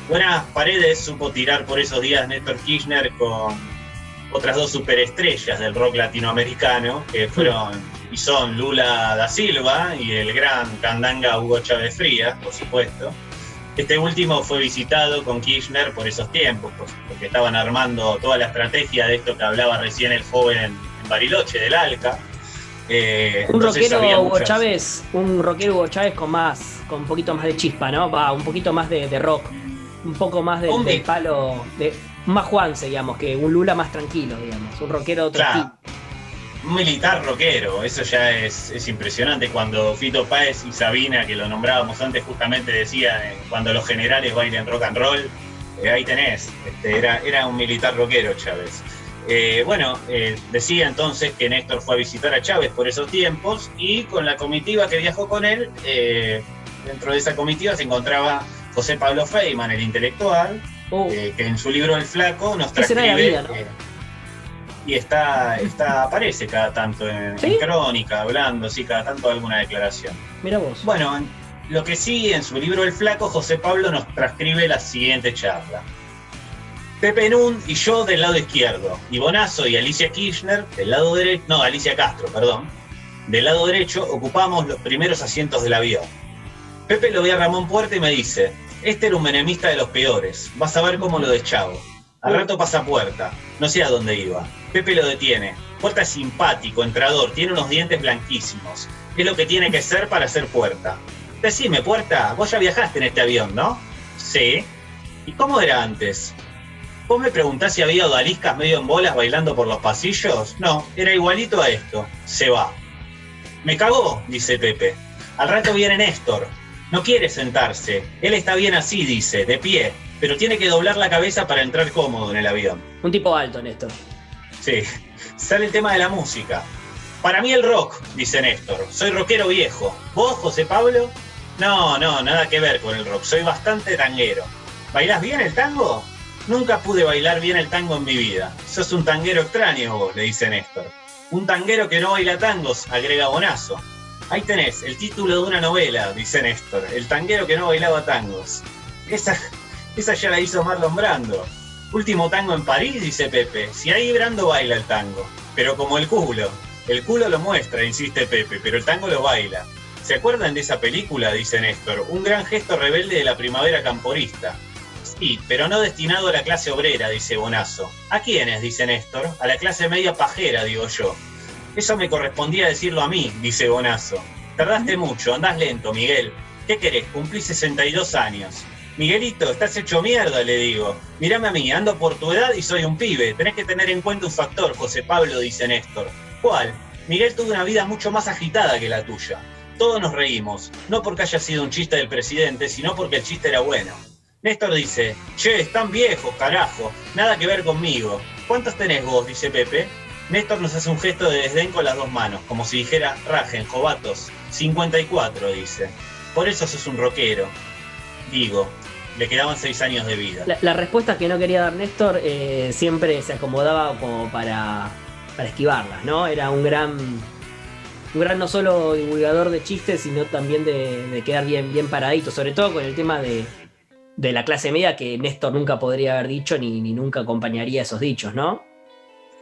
buenas paredes supo tirar por esos días Néstor Kirchner con otras dos superestrellas del rock latinoamericano, que fueron y son Lula da Silva y el gran candanga Hugo Chávez Frías, por supuesto. Este último fue visitado con Kirchner por esos tiempos, porque estaban armando toda la estrategia de esto que hablaba recién el joven en Bariloche, del ALCA. Eh, un rockero Hugo Chávez, un rockero Hugo Chávez con más, con un poquito más de chispa, ¿no? Va, un poquito más de rock un poco más del, palo, de más Juanse, digamos, que un Lula más tranquilo, digamos, un rockero otro militar rockero, eso ya es, impresionante. Cuando Fito Páez y Sabina, que lo nombrábamos antes, justamente decían eh, cuando los generales bailen rock and roll, eh, ahí tenés, este, era, era un militar rockero Chávez. Eh, bueno, decía entonces que Néstor fue a visitar a Chávez por esos tiempos y con la comitiva que viajó con él, dentro de esa comitiva se encontraba José Pablo Feynman, el intelectual, oh. eh, que en su libro El Flaco nos transcribe. Y está, está, aparece cada tanto en, crónica, hablando, sí, cada tanto alguna declaración. Mira vos. Bueno, lo que sí, en su libro El Flaco, José Pablo nos transcribe la siguiente charla. Pepe Nun y yo del lado izquierdo, y Bonazo y Alicia Kirchner del lado derecho, no, Alicia Castro, perdón, del lado derecho ocupamos los primeros asientos del avión. Pepe lo ve a Ramón Puerta y me dice, este era un menemista de los peores. Vas a ver cómo lo deschavo. Al rato pasa Puerta. No sé a dónde iba. Pepe lo detiene. Puerta es simpático, entrador, tiene unos dientes blanquísimos. Es lo que tiene que ser para ser Puerta. Decime, Puerta, vos ya viajaste en este avión, ¿no? Sí. ¿Y cómo era antes? ¿Vos me preguntás si había odaliscas medio en bolas bailando por los pasillos? No, era igualito a esto. Se va. Me cagó, dice Pepe. Al rato viene Néstor. No quiere sentarse. Él está bien así, dice, de pie, pero tiene que doblar la cabeza para entrar cómodo en el avión. Un tipo alto, Néstor. Sí. Sale el tema de la música. Para mí el rock, dice Néstor. Soy rockero viejo. ¿Vos, José Pablo? No, no, nada que ver con el rock. Soy bastante tanguero. ¿Bailás bien el tango? Nunca pude bailar bien el tango en mi vida. Sos un tanguero extraño vos, le dice Néstor. Un tanguero que no baila tangos, agrega Bonazo. Ahí tenés, el título de una novela, dice Néstor. El tanguero que no bailaba tangos. Esa, esa ya la hizo Marlon Brando. Último tango en París, dice Pepe. Si ahí Brando baila el tango. Pero como el culo. El culo lo muestra, insiste Pepe, pero el tango lo baila. ¿Se acuerdan de esa película? dice Néstor. Un gran gesto rebelde de la primavera camporista. Sí, pero no destinado a la clase obrera, dice Bonazo. ¿A quiénes? dice Néstor. A la clase media pajera, digo yo. Eso me correspondía decirlo a mí, dice Bonazo. Tardaste mucho, andás lento, Miguel. ¿Qué querés? Cumplí 62 años. Miguelito, estás hecho mierda, le digo. Mírame a mí, ando por tu edad y soy un pibe. Tenés que tener en cuenta un factor, José Pablo, dice Néstor. ¿Cuál? Miguel tuvo una vida mucho más agitada que la tuya. Todos nos reímos, no porque haya sido un chiste del presidente, sino porque el chiste era bueno. Néstor dice, che, están viejos, carajo, nada que ver conmigo. ¿Cuántos tenés vos? dice Pepe. Néstor nos hace un gesto de desdén con las dos manos, como si dijera, rajen, jovatos. 54, dice. Por eso sos un rockero. Digo, le quedaban seis años de vida. La, respuesta que no quería dar Néstor eh, siempre se acomodaba como para, para esquivarlas, ¿no? Era un gran, un gran no solo divulgador de chistes, sino también de, de quedar bien, bien paradito, sobre todo con el tema de, de la clase media que Néstor nunca podría haber dicho ni, ni nunca acompañaría esos dichos, ¿no?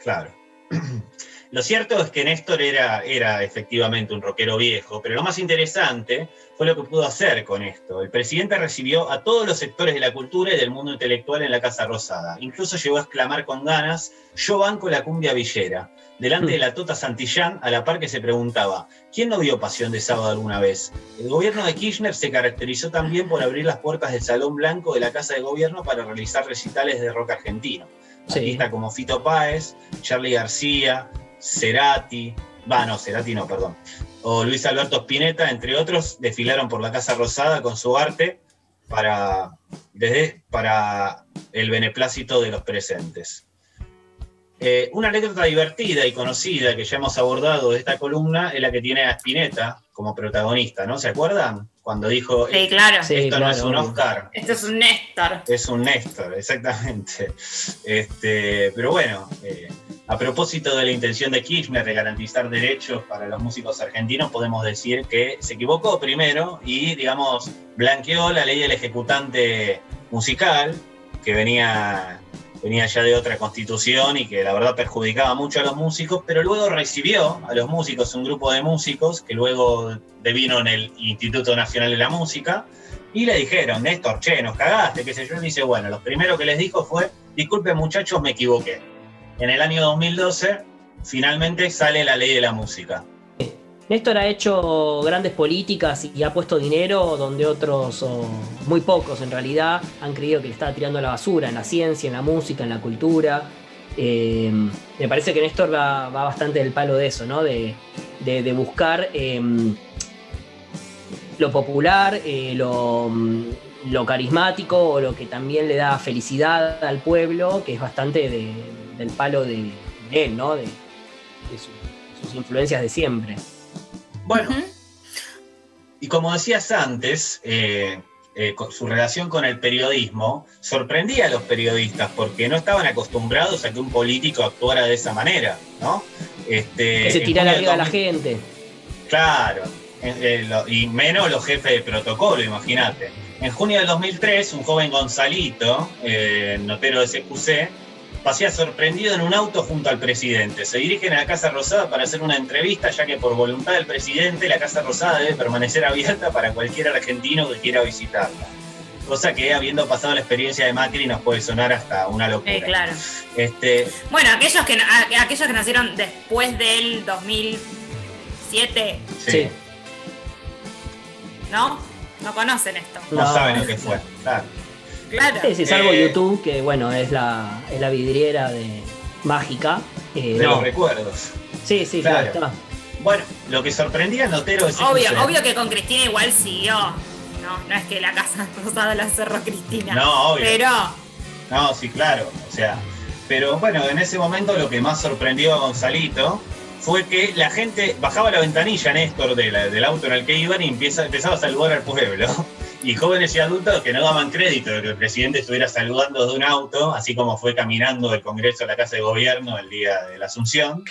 Claro. Lo cierto es que Néstor era, era efectivamente un rockero viejo, pero lo más interesante fue lo que pudo hacer con esto. El presidente recibió a todos los sectores de la cultura y del mundo intelectual en la Casa Rosada. Incluso llegó a exclamar con ganas, yo banco la cumbia villera, delante de la Tota Santillán, a la par que se preguntaba, ¿quién no vio Pasión de Sábado alguna vez? El gobierno de Kirchner se caracterizó también por abrir las puertas del Salón Blanco de la Casa de Gobierno para realizar recitales de rock argentino. Artistas como Fito Páez, Charlie García, Cerati, va, no, Cerati no, perdón, o Luis Alberto Spinetta, entre otros, desfilaron por la Casa Rosada con su arte para, desde, para el beneplácito de los presentes. Eh, una anécdota divertida y conocida que ya hemos abordado de esta columna es la que tiene a Spinetta como protagonista, ¿no? ¿Se acuerdan? Cuando dijo, sí, claro. esto no es un Oscar. Esto es un Néstor. Es un Néstor, exactamente. Este, pero bueno, eh, a propósito de la intención de Kirchner de garantizar derechos para los músicos argentinos, podemos decir que se equivocó primero y, digamos, blanqueó la ley del ejecutante musical, que venía, venía ya de otra constitución y que la verdad perjudicaba mucho a los músicos, pero luego recibió a los músicos, un grupo de músicos, que luego devino en el Instituto Nacional de la Música, y le dijeron, Néstor, che, nos cagaste, qué sé yo, y dice, bueno, lo primero que les dijo fue, disculpen muchachos, me equivoqué en el año 2012 finalmente sale la ley de la música. Néstor ha hecho grandes políticas y ha puesto dinero donde otros, muy pocos en realidad, han creído que le estaba tirando la basura en la ciencia, en la música, en la cultura. Eh, me parece que Néstor va, bastante del palo de eso, ¿no? De, buscar em, lo popular, eh, lo, lo carismático o lo que también le da felicidad al pueblo, que es bastante de, del palo de, él, ¿no? De, sus influencias de siempre. Bueno, y como decías antes, eh, eh, su relación con el periodismo sorprendía a los periodistas porque no estaban acostumbrados a que un político actuara de esa manera, ¿no? Este, que se tirara arriba a la gente. Claro, y menos los jefes de protocolo, imagínate. En junio del 2003, un joven Gonzalito, eh, notero de CQC, pasea sorprendido en un auto junto al presidente. Se dirigen a la Casa Rosada para hacer una entrevista, ya que por voluntad del presidente la Casa Rosada debe permanecer abierta para cualquier argentino que quiera visitarla. Cosa que, habiendo pasado la experiencia de Macri, nos puede sonar hasta una locura. Eh, claro. Este, bueno, aquellos que, aquellos que nacieron después del 2007. Sí. ¿No? No conocen esto. No, saben lo que fue, claro. Claro. Sí, salvo eh, YouTube, que bueno, es la, es la vidriera de mágica. Eh, de los recuerdos. Sí, sí, claro. Bueno, lo que sorprendía a Notero es. Obvio, obvio que con Cristina igual siguió. No, no es que la casa rosada la cerró Cristina. No, obvio. Pero. No, sí, claro. O sea. Pero bueno, en ese momento lo que más sorprendió a Gonzalito fue que la gente bajaba la ventanilla, Néstor, del auto en el que iban y empieza, empezaba a saludar al pueblo y jóvenes y adultos que no daban crédito de que el presidente estuviera saludando de un auto, así como fue caminando del Congreso a la Casa de Gobierno el día de la Asunción.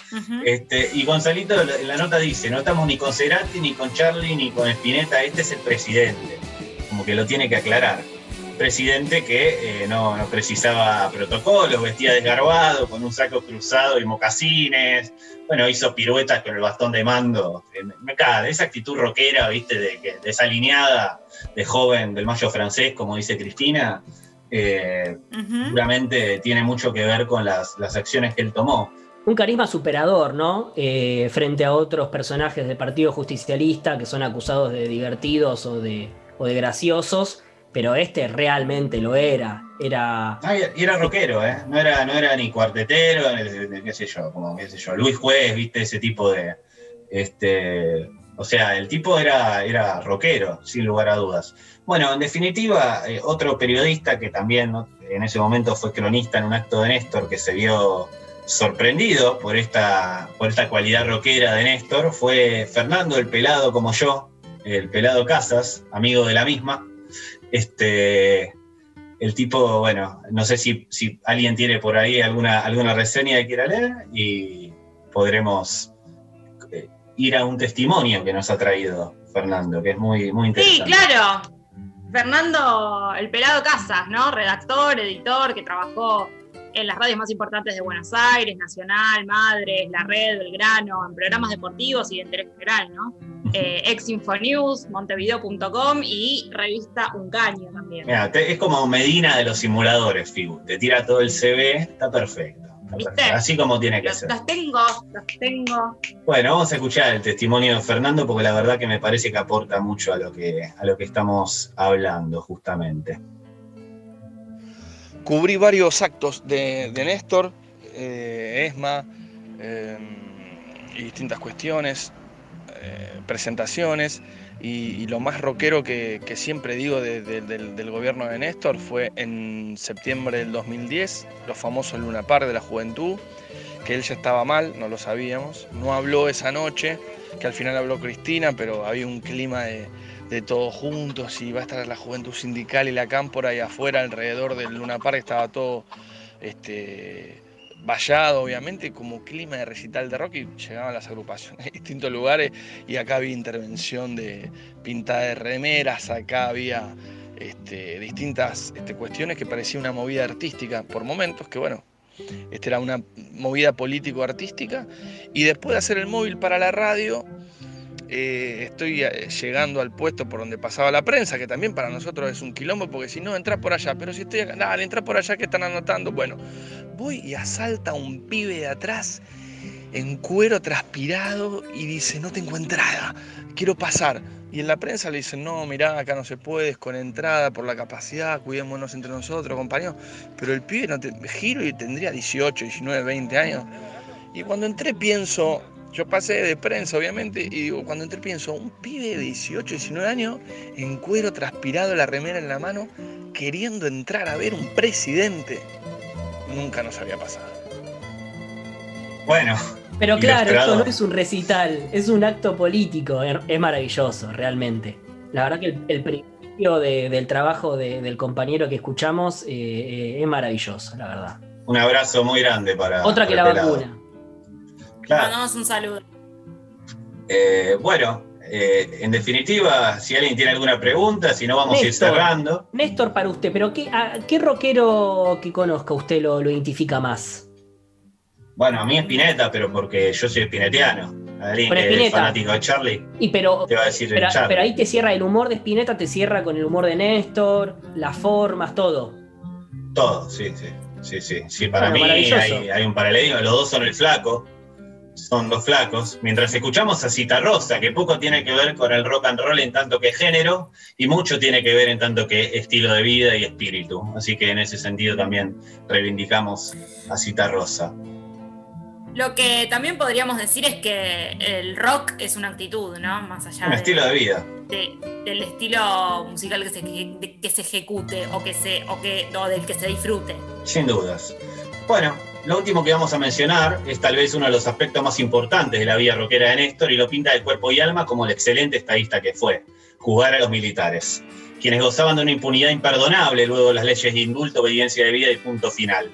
este, y Gonzalito en la nota dice, no estamos ni con Cerati, ni con Charlie, ni con Spinetta, este es el presidente, como que lo tiene que aclarar. Presidente que eh, no, no precisaba protocolos, vestía desgarbado, con un saco cruzado y mocasines, bueno, hizo piruetas con el bastón de mando. Me cae, esa actitud rockera, viste, de, desalineada, de joven, del mayo francés, como dice Cristina, eh, seguramente tiene mucho que ver con las, acciones que él tomó. Un carisma superador, ¿no? Eh, frente a otros personajes del Partido Justicialista que son acusados de divertidos o de, o de graciosos pero este realmente lo era. Era. Era rockero, ¿eh? No era, no era ni cuartetero, qué sé yo, como qué sé yo, Luis Juez, viste, ese tipo de. Este. O sea, el tipo era, era rockero, sin lugar a dudas. Bueno, en definitiva, eh, otro periodista que también en ese momento fue cronista en un acto de Néstor que se vio sorprendido por esta, por esta cualidad rockera de Néstor fue Fernando el Pelado como yo, el Pelado Casas, amigo de la misma, este, el tipo, bueno, no sé si, alguien tiene por ahí alguna, alguna reseña que quiera leer y podremos eh, ir a un testimonio que nos ha traído Fernando, que es muy, muy interesante. Sí, claro. Fernando, el pelado Casas, ¿no? Redactor, editor, que trabajó en las radios más importantes de Buenos Aires, Nacional, Madres, La Red, Belgrano, en programas deportivos y de interés general, ¿no? Eh, ex Infonews, montevideo.com y revista Un Caño también. es como Medina de los simuladores, Figu. Te tira todo el CV, está perfecto. Así como tiene que ser. Las tengo, las tengo. Bueno, vamos a escuchar el testimonio de Fernando porque la verdad que me parece que aporta mucho a lo que, a lo que estamos hablando justamente. Cubrí varios actos de, Néstor, eh, ESMA eh, y distintas cuestiones. Eh, presentaciones. Y, lo más rockero que, siempre digo del, gobierno de Néstor fue en septiembre del 2010, los famosos Luna Par de la Juventud, que él ya estaba mal, no lo sabíamos, no habló esa noche, que al final habló Cristina, pero había un clima de, todos juntos y va a estar la Juventud Sindical y la Cámpora ahí afuera alrededor del Luna Par, estaba todo... Este, vallado, obviamente, como clima de recital de rock y llegaban las agrupaciones de distintos lugares. Y acá había intervención de pintada de remeras, acá había este, distintas este, cuestiones que parecía una movida artística por momentos, que bueno, esta era una movida político-artística. Y después de hacer el móvil para la radio, eh, estoy eh, llegando al puesto por donde pasaba la prensa, que también para nosotros es un quilombo, porque si no, entra por allá, pero si estoy acá, dale, entra por allá que están anotando. Bueno, voy y asalta un pibe de atrás en cuero transpirado y dice, no tengo entrada, quiero pasar. Y en la prensa le dicen, no, mirá, acá no se puede, es con entrada por la capacidad, cuidémonos entre nosotros, compañeros. Pero el pibe no te... giro y tendría 18, 19, 20 años. Y cuando entré pienso, yo pasé de prensa, obviamente, y digo, cuando entré pienso, un pibe de 18, 19 años, en cuero transpirado, la remera en la mano, queriendo entrar a ver un presidente. Nunca nos había pasado. Bueno. Pero claro, esto no es un recital, es un acto político, es maravilloso, realmente. La verdad que el, principio del trabajo del compañero que escuchamos eh, eh, es maravilloso, la verdad. Un abrazo muy grande para. Otra que la vacuna. Mandamos un saludo. Eh, bueno, eh, en definitiva, si alguien tiene alguna pregunta, si no vamos a ir cerrando. Néstor, para usted, pero ¿qué, ¿qué rockero que conozca usted lo, identifica más? Bueno, a mí es Pineta, pero porque yo soy espinetiano. Alguien que es fanático de Charlie. Y pero, te va a decir pero, pero, ahí te cierra el humor de Spinetta, te cierra con el humor de Néstor, las formas, todo. Todo, sí, sí. Sí, sí. sí para mí hay, hay, un paralelismo. Los dos son el flaco. Son los flacos, mientras escuchamos a Cita Rosa, que poco tiene que ver con el rock and roll en tanto que género y mucho tiene que ver en tanto que estilo de vida y espíritu. Así que en ese sentido también reivindicamos a Cita Rosa. Lo que también podríamos decir es que el rock es una actitud, ¿no? Más allá. Un estilo de vida. del estilo musical que se, que, se ejecute o, que se, o, que, o del que se disfrute. Sin dudas. Bueno, lo último que vamos a mencionar es tal vez uno de los aspectos más importantes de la vida rockera de Néstor y lo pinta de cuerpo y alma como el excelente estadista que fue, jugar a los militares, quienes gozaban de una impunidad imperdonable luego de las leyes de indulto, obediencia de vida y punto final.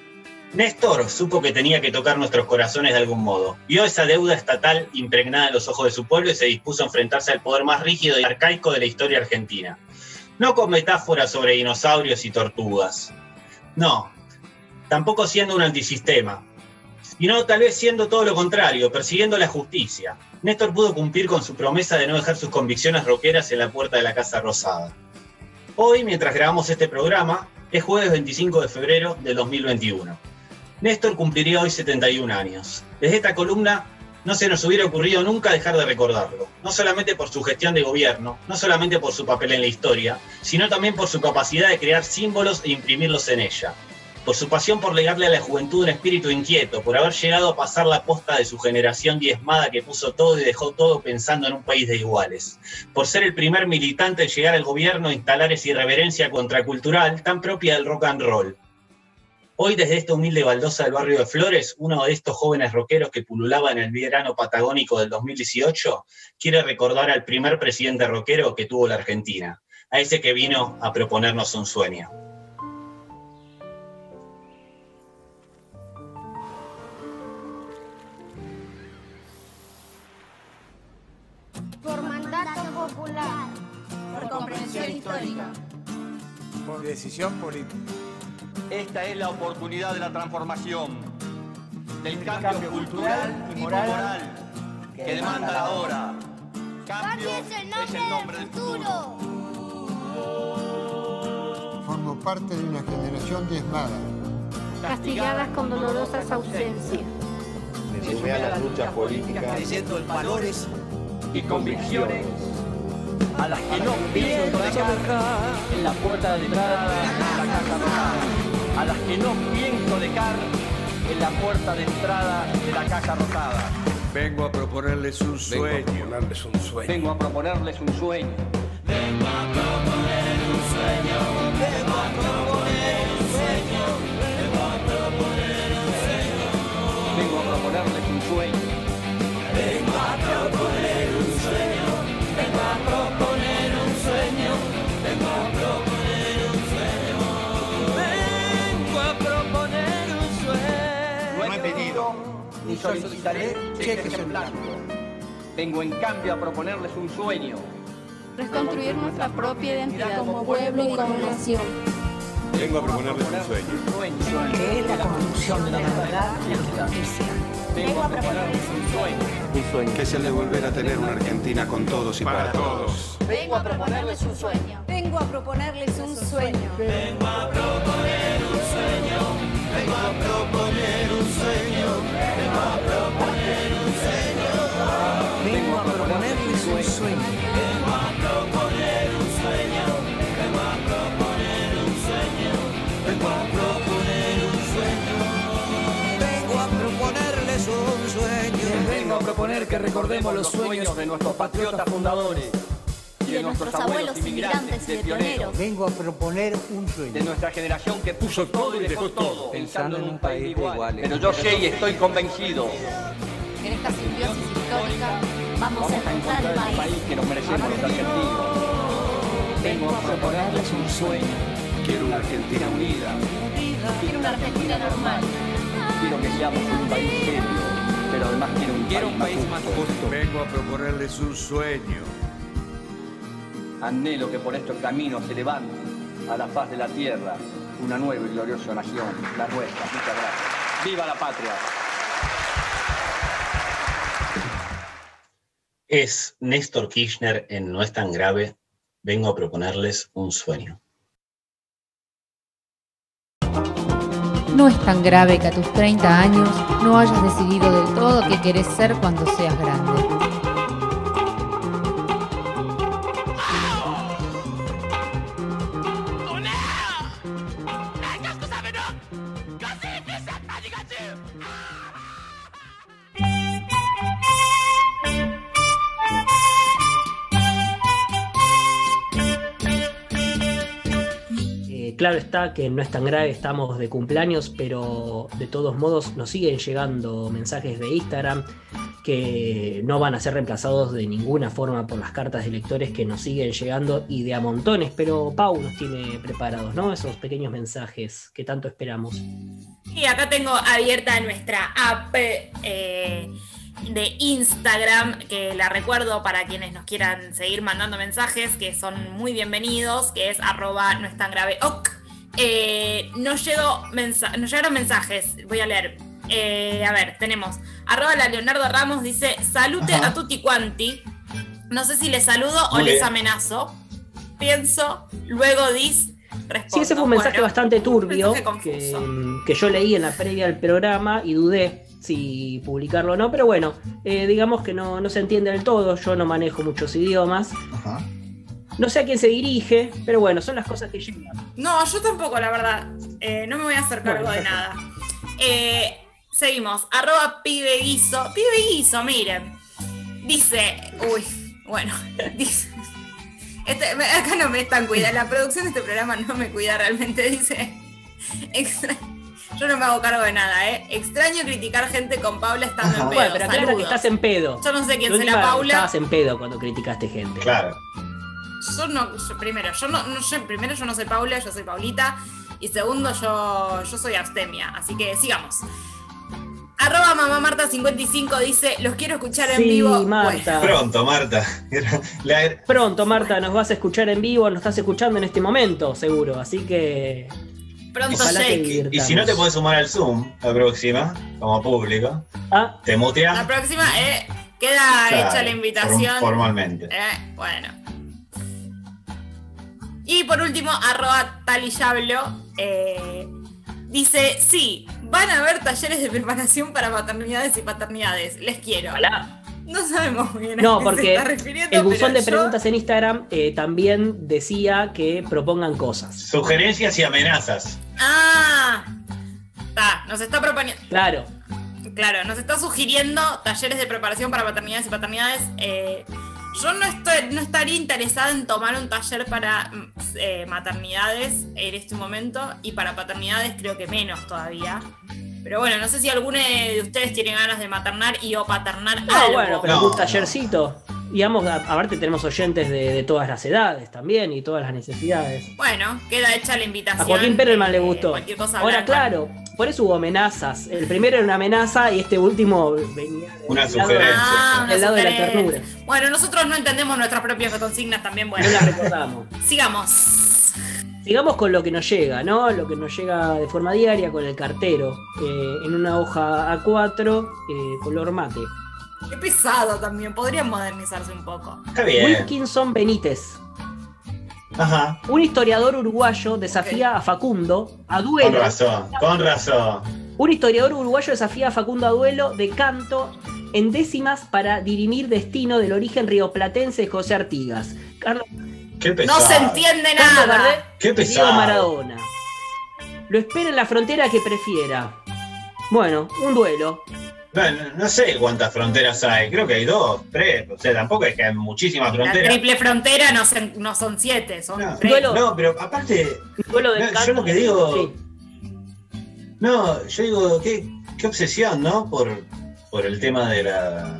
Néstor supo que tenía que tocar nuestros corazones de algún modo. Vio esa deuda estatal impregnada en los ojos de su pueblo y se dispuso a enfrentarse al poder más rígido y arcaico de la historia argentina. No con metáforas sobre dinosaurios y tortugas. No, tampoco siendo un antisistema, sino tal vez siendo todo lo contrario, persiguiendo la justicia. Néstor pudo cumplir con su promesa de no dejar sus convicciones roqueras en la puerta de la Casa Rosada. Hoy, mientras grabamos este programa, es jueves 25 de febrero de 2021. Néstor cumpliría hoy 71 años. Desde esta columna no se nos hubiera ocurrido nunca dejar de recordarlo, no solamente por su gestión de gobierno, no solamente por su papel en la historia, sino también por su capacidad de crear símbolos e imprimirlos en ella, por su pasión por legarle a la juventud un espíritu inquieto, por haber llegado a pasar la posta de su generación diezmada que puso todo y dejó todo pensando en un país de iguales, por ser el primer militante en llegar al gobierno a instalar esa irreverencia contracultural tan propia del rock and roll. Hoy desde esta humilde baldosa del barrio de Flores, uno de estos jóvenes rockeros que pululaba en el verano patagónico del 2018, quiere recordar al primer presidente rockero que tuvo la Argentina, a ese que vino a proponernos un sueño. Decisión política. Esta es la oportunidad de la transformación, del cambio, cultural y moral, que, demanda la hora. Cambio es el nombre, del futuro. Formo parte de una generación diezmada. Castigadas con dolorosas ausencias. Me sumé a las luchas políticas creyendo en valores y convicciones a las que no pienso dejar en la puerta de entrada de la casa rosada. A las que no pienso dejar en la puerta de entrada de la casa rosada. Vengo a proponerles un sueño. Vengo a proponerles un sueño. Vengo a proponerles un sueño. Vengo a proponer un sueño. Solicitaré cheques en blanco. Vengo en cambio a proponerles un sueño. Reconstruir nuestra propia identidad como pueblo y como nación. Vengo a proponerles un sueño. Que es la construcción de la verdad y la justicia. Vengo a proponerles un sueño. Un sueño. Que es el de volver a tener una Argentina con todos y para, todos. Vengo a proponerles un sueño. Vengo a proponerles un sueño. Vengo a proponer un sueño. Vengo a proponer proponer que recordemos los sueños de nuestros patriotas fundadores. Y de nuestros abuelos inmigrantes y de pioneros. Vengo a proponer un De sueño. nuestra generación que puso todo y dejó todo, Pensando en un país de iguales. Pero yo sé y estoy convencido. En esta simbiosis histórica vamos a Vamos a encontrar el país. país que nos merecemos los argentinos. Vengo a proponerles un sueño. Quiero una Argentina unida. Quiero una Argentina normal. Quiero que seamos un país serio. Pero además quiero un Quiero país, un país más justo. Vengo a proponerles un sueño. Anhelo que por estos caminos se levante a la faz de la tierra una nueva y gloriosa nación, la nuestra. Muchas gracias. ¡Viva la patria! Es Néstor Kirchner en No es tan grave. Vengo a proponerles un sueño. No es tan grave que a tus 30 años no hayas decidido del todo qué querés ser cuando seas grande. Está que no es tan grave, estamos de cumpleaños, pero de todos modos nos siguen llegando mensajes de Instagram que no van a ser reemplazados de ninguna forma por las cartas de lectores que nos siguen llegando y de a montones, pero Pau nos tiene preparados, ¿no? Esos pequeños mensajes que tanto esperamos. Y acá tengo abierta nuestra app eh, de Instagram, que la recuerdo para quienes nos quieran seguir mandando mensajes, que son muy bienvenidos, que es arroba no es tan grave ok. Eh, nos, llegó mensa- nos llegaron mensajes, voy a leer. Eh, a ver, tenemos arroba la Leonardo Ramos, dice salute a tutti quanti. No sé si les saludo o les bien. amenazo. Pienso, luego dis, respondo. Sí, ese fue un mensaje Bueno, bastante turbio mensaje que, que yo leí en la previa del programa y dudé si publicarlo o no, pero bueno, eh, digamos que no, no se entiende del todo, yo no manejo muchos idiomas. No sé a quién se dirige, pero bueno, son las cosas que llegan. No, yo tampoco, la verdad. Eh, no me voy a hacer cargo Bueno, de nada. Eh, seguimos. Arroba pibe guiso. Pibe guiso, miren. Dice. Uy, bueno. Dice. este- acá no me están cuidando. La producción de este programa no me cuida realmente. Dice. extra- yo no me hago cargo de nada, ¿eh? Extraño criticar gente con Paula estando en pedo. Bueno, pero aclara que estás en pedo. Yo no sé quién La será Paula. Estabas en pedo cuando criticaste gente. Claro. Yo no, yo- primero, yo no, no- yo- primero yo no soy Paula, yo soy Paulita. Y segundo, yo, yo soy abstemia. Así que sigamos. Arroba mamá Marta 55 dice, los quiero escuchar en Sí, vivo. Marta. Pronto, Marta. La- Pronto, Marta, nos vas a escuchar en vivo, nos estás escuchando en este momento, seguro. Así que. Pronto Jake. Y si no te puedes sumar al Zoom, la próxima, como público, Ah, te muteas La próxima, eh, queda Claro, hecha la invitación. form- formalmente. Eh, bueno. Y por último, arroba talillablo. eh, dice, sí, van a haber talleres de preparación para maternidades y paternidades. Les quiero. No sabemos muy bien a no, qué porque se está refiriendo, el buzón de yo- preguntas en Instagram eh, también decía que propongan cosas. sugerencias y amenazas. Ah, está, nos está proponiendo. Claro. Claro, nos está sugiriendo talleres de preparación para maternidades y paternidades. Eh, yo no, estoy, no estaría interesada en tomar un taller para eh, maternidades en este momento y para paternidades creo que menos todavía. Pero bueno, no sé si alguno de ustedes tiene ganas de maternar y o paternar No, algo. bueno, pero un tallercito. Digamos, a- aparte tenemos oyentes de, de todas las edades también y todas las necesidades. Bueno, queda hecha la invitación. A Joaquín Perelman le eh, gustó. cualquier cosa Ahora, blanca. claro, por eso hubo amenazas. El primero era una amenaza y este último venía Una del lado- sugerencia. Ah, una del lado de la ternura. Bueno, nosotros no entendemos nuestras propias consignas también. Bueno, No la recordamos. sigamos. Sigamos con lo que nos llega, ¿no? Lo que nos llega de forma diaria con el cartero. eh, en una hoja A4, eh, color mate. Qué pesado también, podrían modernizarse un poco. Está bien. Wilkinson Benítez. Ajá. Un historiador uruguayo desafía a Facundo a duelo. Con razón, con razón. Un historiador uruguayo desafía a Facundo a duelo de canto en décimas para dirimir destino del origen rioplatense de José Artigas. Carlos, Qué pesado. No se entiende Carlos nada. Gardel Qué pesado. Maradona. Lo espera en la frontera que prefiera. Bueno, un duelo. No, no- sé cuántas fronteras hay, creo que hay dos, tres, o sea, tampoco es que hay muchísimas La fronteras. triple frontera no, se- no son siete, son No, tres. Duelo. no, pero aparte, Duelo de No, yo lo que digo- Sí. no, yo digo, qué, qué obsesión, ¿no? Por, por el tema de la.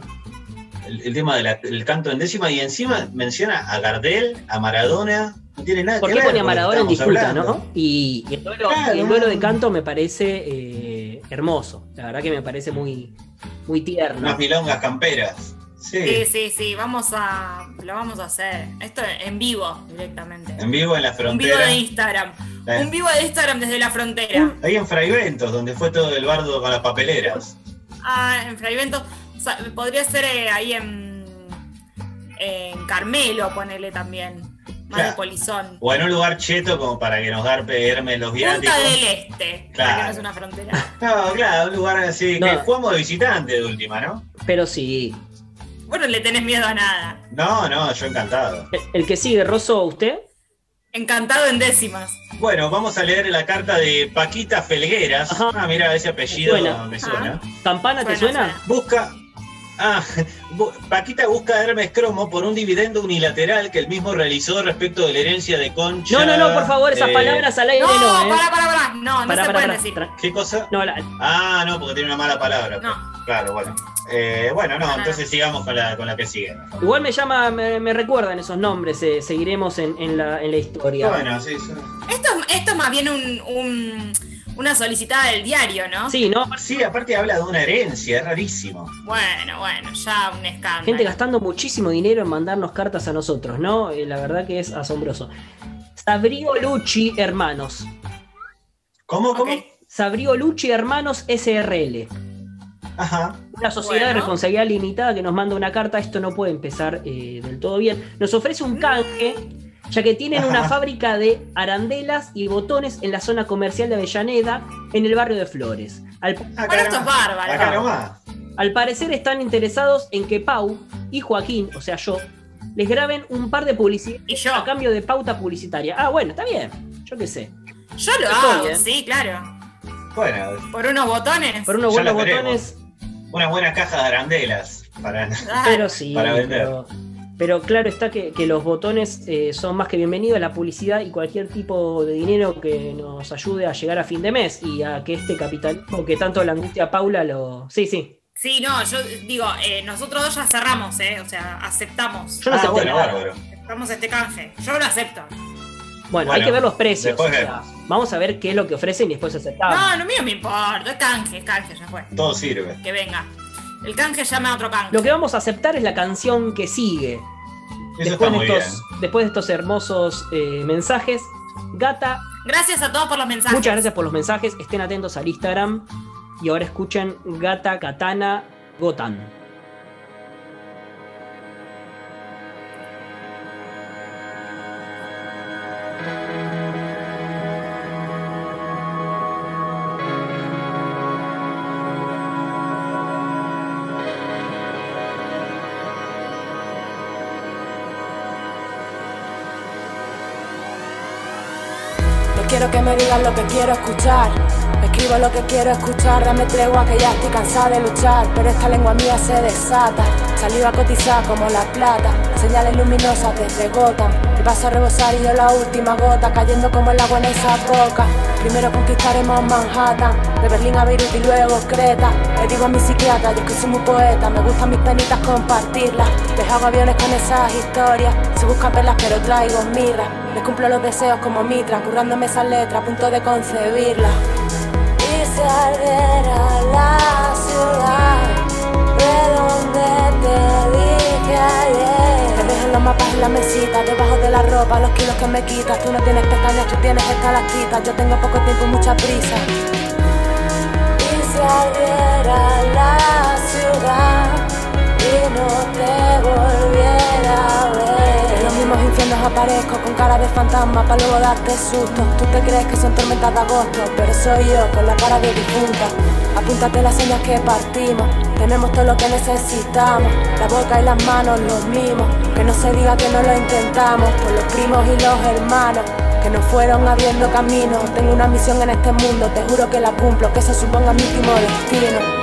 El, el tema del canto en décima y encima menciona a Gardel, a Maradona, no tiene nada ¿Por que qué ver. pone a Maradona en disputa, hablando. no? Y, y el duelo, Claro, y el duelo no. de canto me parece eh, hermoso. La verdad que me parece muy, muy tierno. Unas milongas camperas. Sí. Sí, sí, sí, vamos a. Lo vamos a hacer. Esto en vivo directamente. En vivo en la Un vivo frontera. de Instagram. Eh. Un vivo de Instagram desde la frontera. Ahí en Fraiventos, donde fue todo el bardo con las papeleras. Ah, en Fraivento. O sea, podría ser eh, ahí en. En Carmelo, ponele también. Más de polizón. O en un lugar cheto como para que nos garpe Hermes los viáticos. Punta del Este, Claro. que no es una frontera. No, claro, un lugar así, que No. jugamos de visitante de última, ¿no? Pero sí. Bueno, le tenés miedo a nada. No, no, yo encantado. El, el que sigue, Rosso, ¿usted? Encantado en décimas. Bueno, vamos a leer la carta de Paquita Felgueras. Ah, mira, ese apellido Suena. me suena. ¿Campana te suena? Busca. Ah, Paquita busca a Hermes Cromo por un dividendo unilateral que él mismo realizó respecto de la herencia de Concha. No, no, no, por favor, esas eh, palabras al aire No, no, ¿eh? para, para, para. No, no Pará, se pará, pueden pará. decir. ¿Qué cosa? No, la- Ah, no, porque tiene una mala palabra. No. Claro, bueno. Eh, bueno, no, entonces sigamos con la, con la que sigue. Igual me llama, me, me recuerdan esos nombres, eh, seguiremos en, en la, en la historia. Bueno, sí, sí. Esto, esto es más bien un, un- una solicitada del diario, ¿no? Sí, ¿no? Sí, aparte habla de una herencia, es rarísimo. Bueno, bueno, ya un escándalo. Gente gastando muchísimo dinero en mandarnos cartas a nosotros, ¿no? Eh, la verdad que es asombroso. Sabrio Lucci Hermanos. ¿Cómo, cómo? Sabrio Lucci Hermanos SRL. Ajá. Una sociedad de responsabilidad limitada que nos manda una carta. Esto no puede empezar eh, del todo bien. Nos ofrece un canje, ya que tienen una fábrica de arandelas y botones en la zona comercial de Avellaneda, en el barrio de Flores. Al, Bueno, esto es bárbaro. Acá nomás. al parecer están interesados en que Pau y Joaquín, o sea yo, les graben un par de publicidades a cambio de pauta publicitaria. Ah, bueno, está bien. Yo qué sé. Yo lo Estoy, hago, sí, claro. Bueno, Por unos botones. Por unos buenos botones. una buena caja de arandelas para. Ah, Pero sí, Para vender. pero, pero claro está que, que los botones eh, son más que bienvenidos, la publicidad y cualquier tipo de dinero que nos ayude a llegar a fin de mes y a que este capitalismo que tanto la angustia a Paula lo... Sí, sí. Sí, no, yo digo, eh, nosotros dos ya cerramos, ¿eh? O sea, aceptamos. Yo no Ah, bueno, bárbaro. Aceptamos este canje. Yo lo acepto. Bueno, hay que ver los precios. después o sea, vamos a ver qué es lo que ofrecen y después aceptamos. No, no mío me importa. Es canje, es canje, ya fue. Todo sirve. Que venga. El canje llama a otro canje. Lo que vamos a aceptar es la canción que sigue. Eso Después está de, muy estos, después de estos hermosos eh, mensajes, Gata Gracias a todos por los mensajes. Muchas gracias por los mensajes. Estén atentos al Instagram. Y ahora escuchen Gata Katana Gotan. Que me digan lo que quiero escuchar. Escribo lo que quiero escuchar, dame tregua que ya estoy cansada de luchar. Pero esta lengua mía se desata. Saliva a como la plata. Señales luminosas desde Gotham. Y paso a rebosar y yo la última gota. Cayendo como el agua en esa boca. Primero conquistaremos Manhattan. De Berlín a Beirut y luego Creta. Le digo a mi psiquiatra, yo que soy muy poeta. Me gustan mis penitas compartirlas. Les aviones con esas historias. Se buscan perlas pero traigo mirra. Les cumplo los deseos como mitra. Currándome esas letras a punto de concebirlas. Y se ardiera la ciudad de donde te dije ayer. Te dejo los mapas en la mesita, debajo de la ropa, los kilos que me quitas. Tú no tienes pestañas, tú tienes estalactitas. Yo tengo poco tiempo y mucha prisa. Y se ardiera la ciudad y no te volviera a ver. Mismos infiernos aparezco con cara de fantasma para luego darte susto. Tú te crees que son tormentas de agosto, pero soy yo con la cara de difunta. Apúntate las señas que partimos, tenemos todo lo que necesitamos. La boca y las manos los mismos, que no se diga que no lo intentamos. Por los primos y los hermanos que nos fueron abriendo camino. Tengo una misión en este mundo, te juro que la cumplo, que eso suponga mi último destino.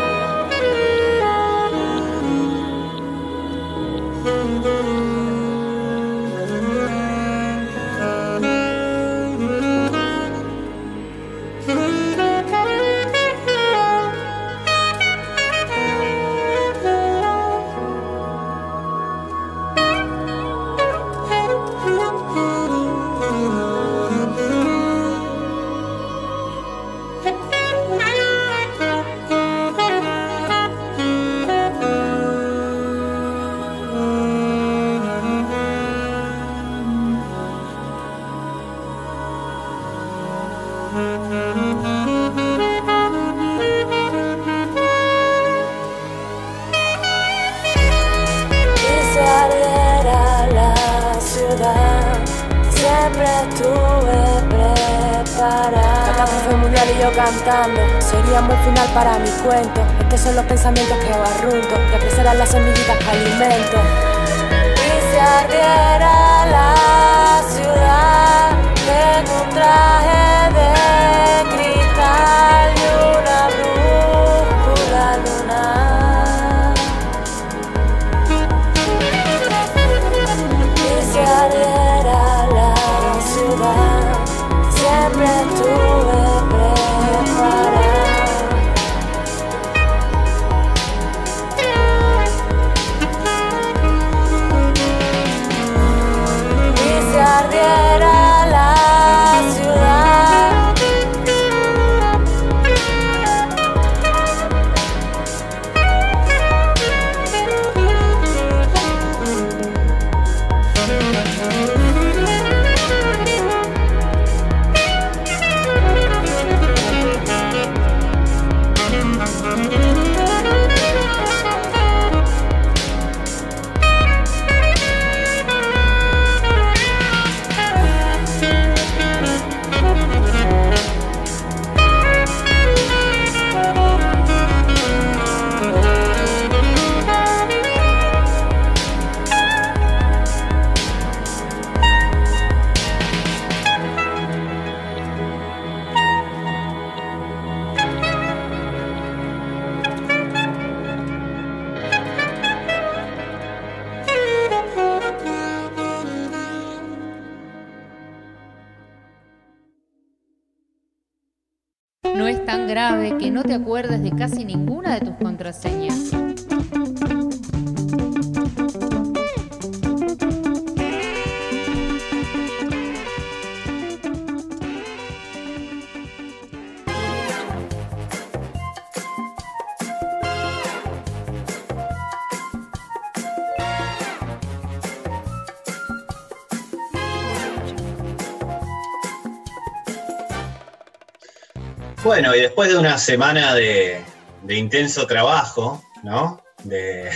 Bueno, y después de una semana de, de intenso trabajo, ¿no? De,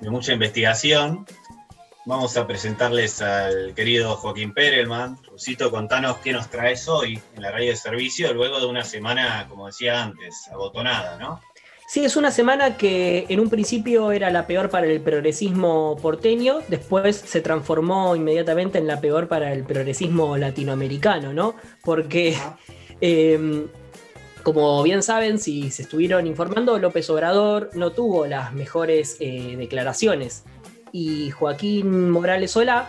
de mucha investigación, vamos a presentarles al querido Joaquín Perelman. Rusito, contanos qué nos traes hoy en la radio de servicio, luego de una semana, como decía antes, abotonada, ¿no? Sí, es una semana que en un principio era la peor para el progresismo porteño, después se transformó inmediatamente en la peor para el progresismo latinoamericano, ¿no? Porque, eh, como bien saben, si se estuvieron informando, López Obrador no tuvo las mejores eh, declaraciones y Joaquín Morales Solá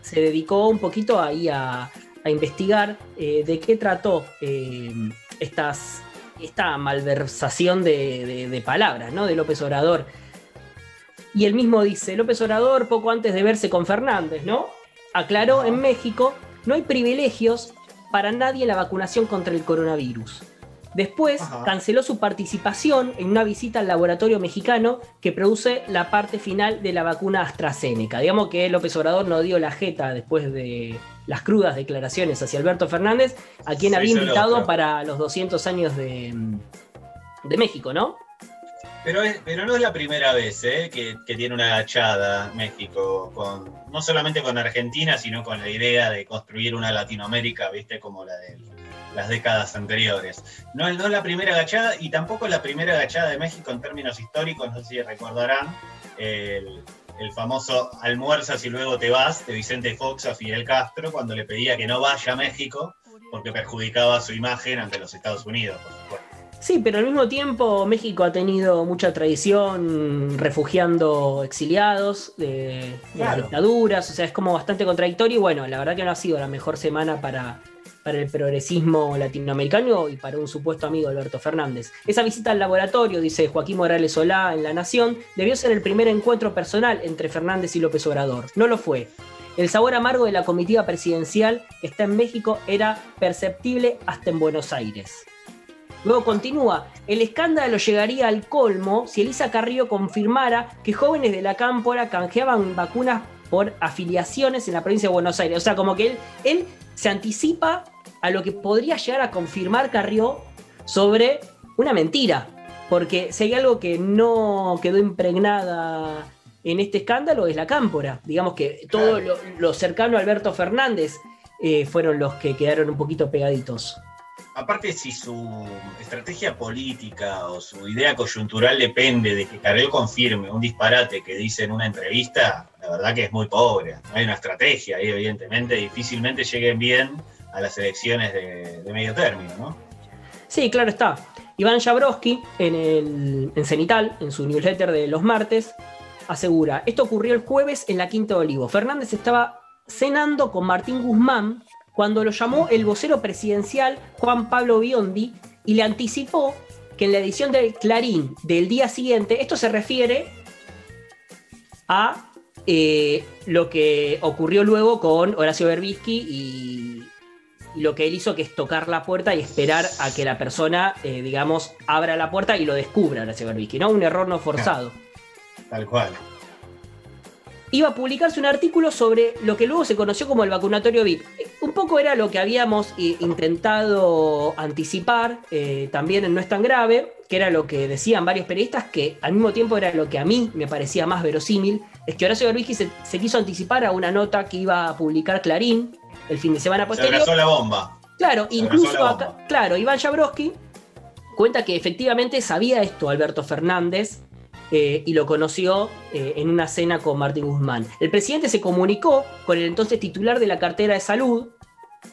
se dedicó un poquito ahí a, a investigar eh, de qué trató eh, estas esta malversación de, de- de palabras, ¿no? De López Obrador. Y él mismo dice, López Obrador, poco antes de verse con Fernández, ¿no? Aclaró en México, no hay privilegios para nadie en la vacunación contra el coronavirus. Después Ajá. canceló su participación en una visita al laboratorio mexicano que produce la parte final de la vacuna AstraZeneca. Digamos que López Obrador no dio la jeta después de las crudas declaraciones hacia Alberto Fernández, a quien Se había invitado loco. para los 200 años de, de México, ¿no? Pero, es- pero no es la primera vez ¿eh? que, que tiene una agachada México, con, no solamente con Argentina, sino con la idea de construir una Latinoamérica, viste, como la de las décadas anteriores. No, es- no es la primera agachada y tampoco la primera agachada de México en términos históricos, no sé si recordarán el, el famoso almuerzas y luego te vas de Vicente Fox a Fidel Castro cuando le pedía que no vaya a México porque perjudicaba su imagen ante los Estados Unidos, por supuesto. Sí, pero al mismo tiempo México ha tenido mucha tradición refugiando exiliados de, de las dictaduras, o sea, es como bastante contradictorio y bueno, la verdad que no ha sido la mejor semana para, para el progresismo latinoamericano y para un supuesto amigo Alberto Fernández. Esa visita al laboratorio, dice Joaquín Morales Solá en La Nación, debió ser el primer encuentro personal entre Fernández y López Obrador. No lo fue. El sabor amargo de la comitiva presidencial que está en México era perceptible hasta en Buenos Aires. Luego continúa, el escándalo llegaría al colmo si Elisa Carrillo confirmara que jóvenes de la cámpora canjeaban vacunas por afiliaciones en la provincia de Buenos Aires. O sea, como que él, él se anticipa a lo que podría llegar a confirmar Carrió sobre una mentira. Porque si hay algo que no quedó impregnada en este escándalo es la cámpora. Digamos que todo lo, lo cercano a Alberto Fernández eh, fueron los que quedaron un poquito pegaditos. Aparte, si su estrategia política o su idea coyuntural depende de que Carrió confirme un disparate que dice en una entrevista, la verdad que es muy pobre. No hay una estrategia ahí, evidentemente, difícilmente lleguen bien a las elecciones de, de medio término, ¿no? Sí, claro está. Iván Jabrowski, en, el, en Cenital, en su newsletter de los martes, asegura, esto ocurrió el jueves en la Quinta de Olivo. Fernández estaba cenando con Martín Guzmán cuando lo llamó el vocero presidencial Juan Pablo Biondi y le anticipó que en la edición del Clarín del día siguiente, esto se refiere a eh, lo que ocurrió luego con Horacio Berbisky y, lo que él hizo que es tocar la puerta y esperar a que la persona, eh, digamos, abra la puerta y lo descubra Horacio Berbisky, ¿no? Un error no forzado. Tal cual. Iba a publicarse un artículo sobre lo que luego se conoció como el vacunatorio VIP. Un poco era lo que habíamos eh, intentado anticipar, eh, también en No es tan grave, que era lo que decían varios periodistas, que al mismo tiempo era lo que a mí me parecía más verosímil, es que Horacio Berbisky se, se quiso anticipar a una nota que iba a publicar Clarín el fin de semana Se posterior. abrazó la bomba. Claro, Se incluso acá, claro, Iván Jabrowski cuenta que efectivamente sabía esto Alberto Fernández eh, y lo conoció eh, en una cena con Martín Guzmán. El presidente se comunicó con el entonces titular de la cartera de salud,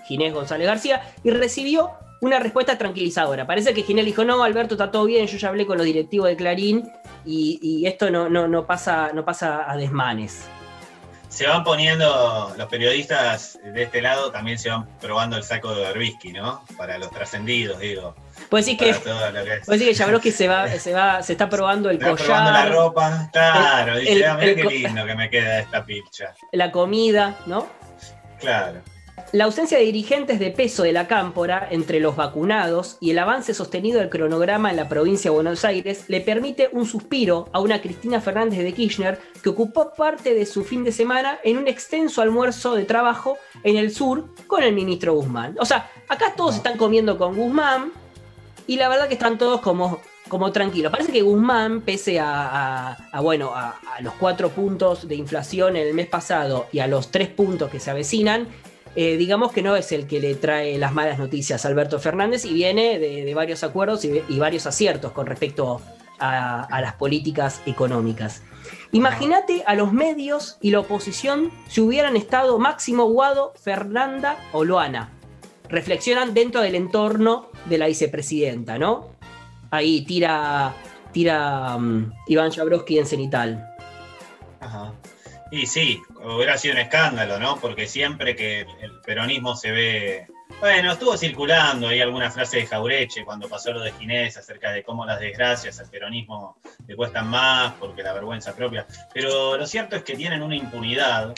Ginés González García, y recibió una respuesta tranquilizadora. Parece que Ginés dijo, no, Alberto, está todo bien, yo ya hablé con los directivos de Clarín y, y esto no, no, no, pasa, no pasa a desmanes. Se van poniendo, los periodistas de este lado también se van probando el saco de Berbisky, ¿no? Para los trascendidos, digo. Puedes decir que, que es. puedes decir que Jabrowski se, va, se, va, se está probando el va collar. probando la ropa, claro, el- dice, el- ah, el qué lindo que me queda esta picha. la comida, ¿no? Claro. La ausencia de dirigentes de peso de la cámpora entre los vacunados y el avance sostenido del cronograma en la provincia de Buenos Aires le permite un suspiro a una Cristina Fernández de Kirchner que ocupó parte de su fin de semana en un extenso almuerzo de trabajo en el sur con el ministro Guzmán. O sea, acá todos están comiendo con Guzmán y la verdad que están todos como, como tranquilos. Parece que Guzmán, pese a, bueno, a, a los cuatro puntos de inflación el mes pasado y a los tres puntos que se avecinan, eh, digamos que no es el que le trae las malas noticias a Alberto Fernández y viene de, varios acuerdos y, varios aciertos con respecto a, a las políticas económicas. Imagínate a los medios y la oposición si hubieran estado Máximo Guado, Fernanda o Loana. Reflexionan dentro del entorno de la vicepresidenta, ¿no? Ahí tira, tira mm, Iván Jabrowski en cenital. Ajá. Y sí, hubiera sido un escándalo, ¿no? Porque siempre que el peronismo se ve. Bueno, estuvo circulando ahí alguna frase de Jaureche cuando pasó lo de Ginés acerca de cómo las desgracias al peronismo le cuestan más porque la vergüenza propia. Pero lo cierto es que tienen una impunidad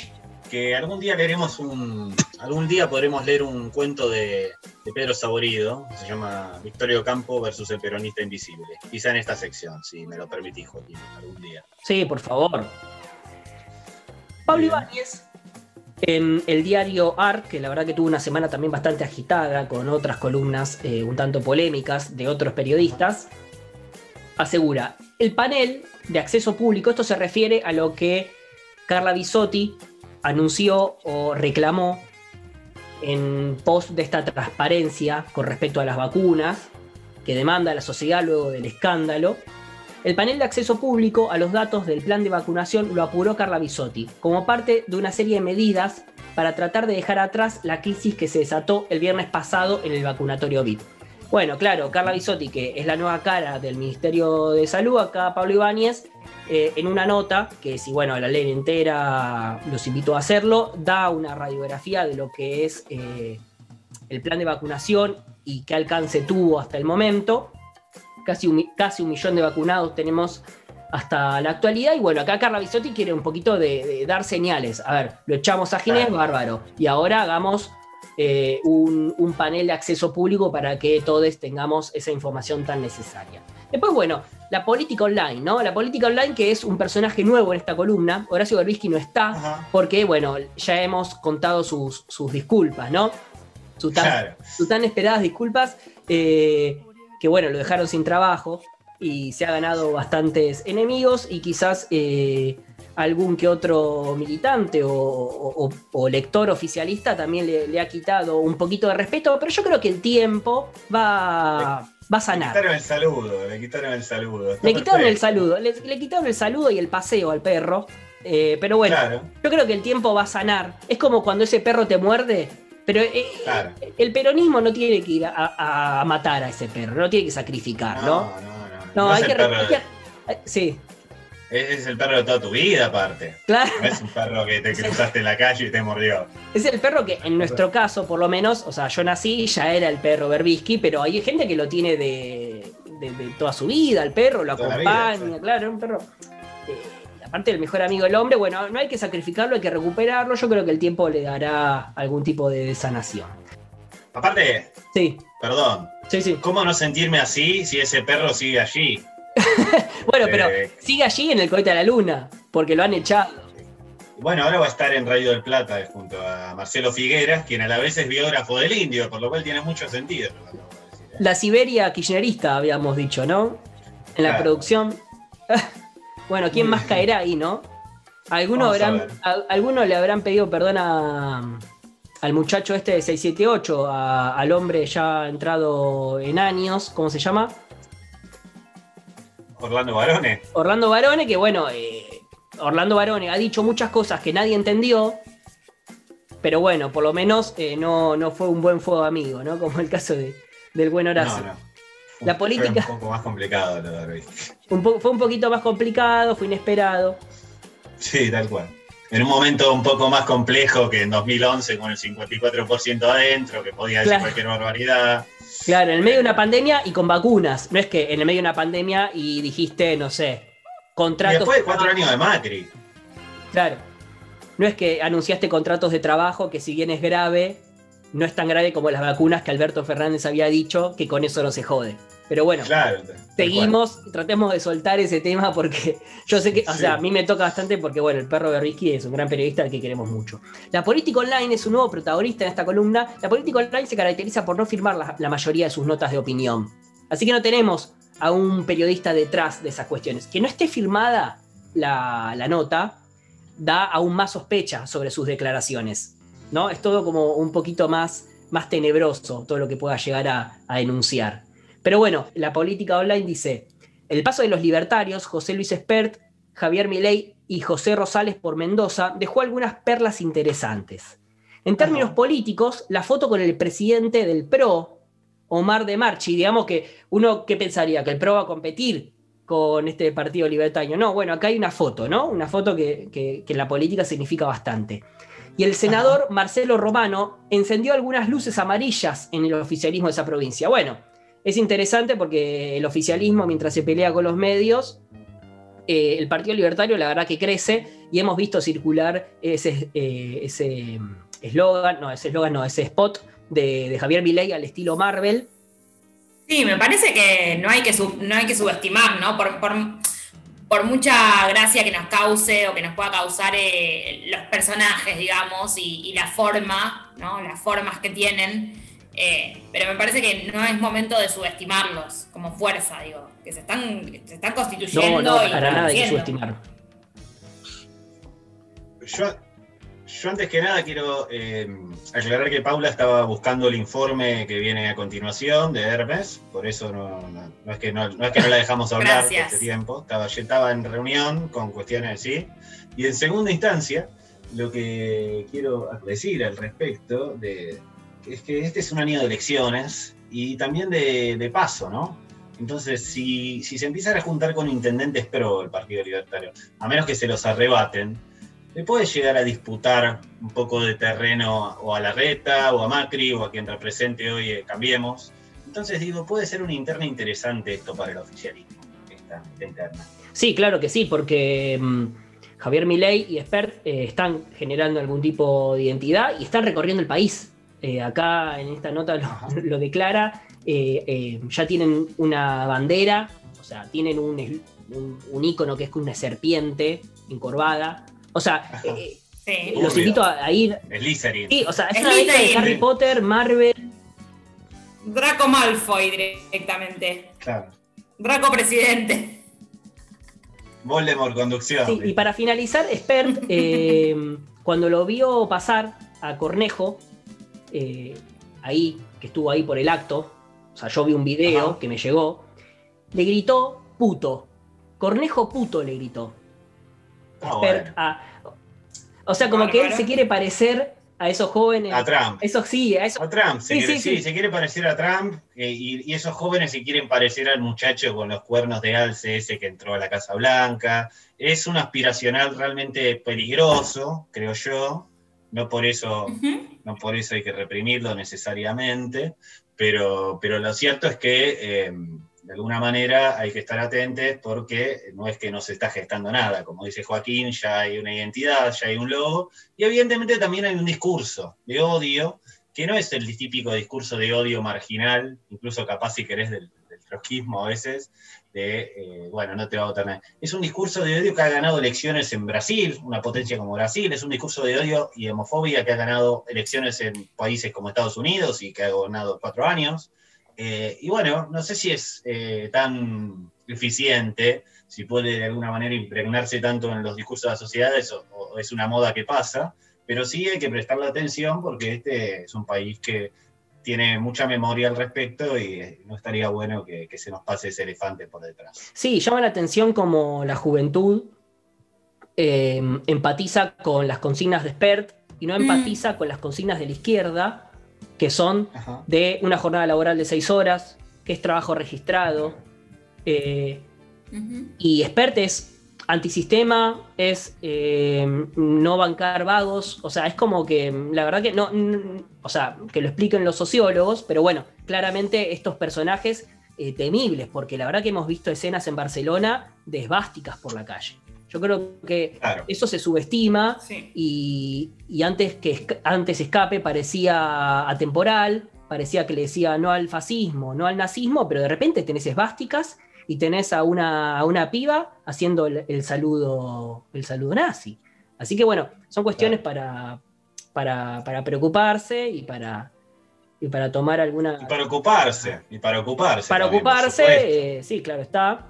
que algún día leeremos un. Algún día podremos leer un cuento de, Pedro Saborido, se llama Victorio Campo versus el peronista invisible. Quizá en esta sección, si me lo permitís, Joaquín, algún día. Sí, por favor. Pablo Ibáñez, en el diario AR, que la verdad que tuvo una semana también bastante agitada, con otras columnas eh, un tanto polémicas de otros periodistas, asegura, el panel de acceso público, esto se refiere a lo que Carla Bisotti anunció o reclamó en pos de esta transparencia con respecto a las vacunas que demanda la sociedad luego del escándalo. El panel de acceso público a los datos del plan de vacunación lo apuró Carla Bisotti, como parte de una serie de medidas para tratar de dejar atrás la crisis que se desató el viernes pasado en el vacunatorio VIP. Bueno, claro, Carla Bisotti, que es la nueva cara del Ministerio de Salud, acá Pablo Ibáñez, eh, en una nota, que si bueno, la ley entera los invito a hacerlo, da una radiografía de lo que es eh, el plan de vacunación y qué alcance tuvo hasta el momento casi un, casi un millón de vacunados tenemos hasta la actualidad. Y bueno, acá Carla Bisotti quiere un poquito de, de dar señales. A ver, lo echamos a Ginés, Claro. bárbaro. Y ahora hagamos eh, un, un panel de acceso público para que todos tengamos esa información tan necesaria. Después, bueno, la política online, ¿no? La política online que es un personaje nuevo en esta columna. Horacio Berbisky no está porque, bueno, ya hemos contado sus, sus disculpas, ¿no? Sus tan, Claro. sus tan esperadas disculpas. eh, que bueno, lo dejaron sin trabajo y se ha ganado bastantes enemigos y quizás eh, algún que otro militante o, o- o lector oficialista también le, le ha quitado un poquito de respeto, pero yo creo que el tiempo va, va a Le sanar. quitaron el saludo, le quitaron el saludo. Está Le quitaron el saludo, le, le quitaron el saludo y el paseo al perro. eh, pero bueno, Claro. yo creo que el tiempo va a sanar. Es como cuando ese perro te muerde. Pero eh, Claro. el peronismo no tiene que ir a, matar a ese perro, no tiene que sacrificar, ¿no? No, no, no. No, No hay es que, perro hay que- Sí, Es, el perro de toda tu vida, aparte. claro. No es un perro que te cruzaste en la calle y te mordió. Es el perro que en nuestro caso, por lo menos, o sea, yo nací ya era el perro Berbisky, pero hay gente que lo tiene de, de- de toda su vida, el perro lo Toda la vida, acompaña, claro, es un perro. eh, aparte del mejor amigo del hombre, bueno, no hay que sacrificarlo, hay que recuperarlo. Yo creo que el tiempo le dará algún tipo de sanación. Aparte, Sí, perdón, sí, sí. ¿cómo no sentirme así si ese perro sigue allí? Bueno, pero Eh. sigue allí en el cohete a la luna, porque lo han echado. Bueno, ahora va a estar en Radio del Plata eh, junto a Marcelo Figueras, quien a la vez es biógrafo del indio, por lo cual tiene mucho sentido. lo que acabo de decir, ¿eh? La Siberia kirchnerista, habíamos dicho, ¿no? En la Claro. producción. bueno, ¿quién más caerá ahí, no? Algunos a a- le habrán pedido perdón a- al muchacho este de 678, a- al hombre ya entrado en años, ¿cómo se llama? Orlando Barone. Orlando Barone, que bueno, eh, Orlando Barone ha dicho muchas cosas que nadie entendió, pero bueno, por lo menos eh, no, no fue un buen fuego amigo, ¿no? Como el caso de- del buen Horacio. No, no. La Fue política- un poco más complicado lo de Berbisky. Un po- fue un poquito más complicado, fue inesperado. Sí, tal cual. En un momento un poco más complejo que en 2011, con el 54% adentro, que podía decir Claro. cualquier barbaridad. Claro, en el medio de una pandemia y con vacunas. No es que en el medio de una pandemia y dijiste, no sé, Y contratos. después de cuatro años de Macri. Claro. No es que anunciaste contratos de trabajo que si bien es grave, no es tan grave como las vacunas que Alberto Fernández había dicho, que con eso no se jode. Pero bueno, Claro. seguimos, tratemos de soltar ese tema porque yo sé que, o Sí. sea, a mí me toca bastante porque, bueno, el perro Berbisky es un gran periodista al que queremos mucho. La política online es un nuevo protagonista en esta columna. La política online se caracteriza por no firmar la, la mayoría de sus notas de opinión. Así que no tenemos a un periodista detrás de esas cuestiones. Que no esté firmada la, la nota da aún más sospecha sobre sus declaraciones. ¿No? Es todo como un poquito más, más tenebroso todo lo que pueda llegar a, a enunciar. Pero bueno, la política online dice, el paso de los libertarios, José Luis Espert, Javier Milei y José Rosales por Mendoza dejó algunas perlas interesantes. En términos políticos, la foto con el presidente del PRO, Omar de Marchi, digamos que uno, ¿qué pensaría? ¿Que el PRO va a competir con este partido libertario? No, bueno, acá hay una foto, ¿no? Una foto que, que- que en la política significa bastante. Y el senador Marcelo Romano encendió algunas luces amarillas en el oficialismo de esa provincia. Bueno, es interesante porque el oficialismo, mientras se pelea con los medios, eh, el Partido Libertario la verdad que crece y hemos visto circular ese eh, ese, mm, eslogan, no, ese eslogan, no, ese spot de, de Javier Milei al estilo Marvel. Sí, me parece que no hay que, sub- no hay que subestimar, ¿no? Por, por, por mucha gracia que nos cause o que nos pueda causar eh, los personajes, digamos, y, y la forma, ¿no? Las formas que tienen. eh, pero me parece que no es momento de subestimarlos como fuerza, digo, que se están, se están constituyendo No, no, y para nada hay que creciendo. subestimar. Yo, yo antes que nada quiero eh, aclarar que Paula estaba buscando el informe que viene a continuación de Hermes, por eso no, no- no es, que no, no es que no la dejamos hablar por este tiempo, estaba, yo estaba en reunión con cuestiones así. Y en segunda instancia, lo que quiero decir al respecto de, es que este es un año de elecciones y también de, de paso, ¿no? Entonces, si, si se empiezan a juntar con intendentes pro el Partido Libertario, a menos que se los arrebaten, le puede llegar a disputar un poco de terreno o a la reta o a Macri o a quien represente hoy eh, Cambiemos. Entonces digo, puede ser una interna interesante esto para el oficialismo, esta, esta interna. Sí, claro que sí, porque mm, Javier Milei y Espert eh, están generando algún tipo de identidad y están recorriendo el país. Eh, acá en esta nota lo, lo declara, eh, eh, ya tienen una bandera, o sea, tienen un, un, un ícono que es una serpiente encorvada. O sea, eh, Sí. los Obvio. invito a, a ir. Slytherin. Sí, o sea, es Es una de Slytherin. Harry Potter, Marvel. Draco Malfoy directamente. Claro. Draco presidente. Voldemort conducción. Sí, y para finalizar, Spert, eh, cuando lo vio pasar a Cornejo, eh, ahí, que estuvo ahí por el acto, o sea, yo vi un video que me llegó, le gritó puto. Cornejo puto le gritó. Ah, Spert bueno. a- o sea, como que él se quiere parecer a esos jóvenes. A Trump. Eso sí, a esos. A Trump, se Sí, quiere, sí, sí, se quiere parecer a Trump eh, y, y esos jóvenes se quieren parecer al muchacho con los cuernos de alce ese que entró a la Casa Blanca. Es un aspiracional realmente peligroso, creo yo. No por eso, no por eso hay que reprimirlo necesariamente, pero, pero lo cierto es que eh, de alguna manera hay que estar atentos porque no es que no se está gestando nada. Como dice Joaquín, ya hay una identidad, ya hay un logo, y evidentemente también hay un discurso de odio, que no es el típico discurso de odio marginal, incluso capaz si querés del, del trotskismo a veces, de, eh, bueno, no te va a votar. Es un discurso de odio que ha ganado elecciones en Brasil, una potencia como Brasil, es un discurso de odio y homofobia que ha ganado elecciones en países como Estados Unidos y que ha gobernado cuatro años. Eh, y bueno, no sé si es eh, tan eficiente, si puede de alguna manera impregnarse tanto en los discursos de las sociedades o, o es una moda que pasa, pero sí hay que prestarle atención porque este es un país que tiene mucha memoria al respecto y eh, no estaría bueno que, que se nos pase ese elefante por detrás. Sí, llama la atención como la juventud eh, empatiza con las consignas de Spert y no empatiza con las consignas de la izquierda, que son de una jornada laboral de seis horas, que es trabajo registrado. eh, y Spert es antisistema, es eh, no bancar vagos, o sea, es como que la verdad que no, n- o sea, que lo expliquen los sociólogos, pero bueno, claramente estos personajes eh, temibles, porque la verdad que hemos visto escenas en Barcelona de esvásticas por la calle. Yo creo que eso se subestima y, y antes que antes escape parecía atemporal, parecía que le decía no al fascismo, no al nazismo, pero de repente tenés esvásticas y tenés a una, a una piba haciendo el, el saludo, el saludo nazi. Así que bueno, son cuestiones para, para, para preocuparse y para, y para tomar alguna... Y para ocuparse, y para ocuparse. Para también, ocuparse, eh, sí, claro está.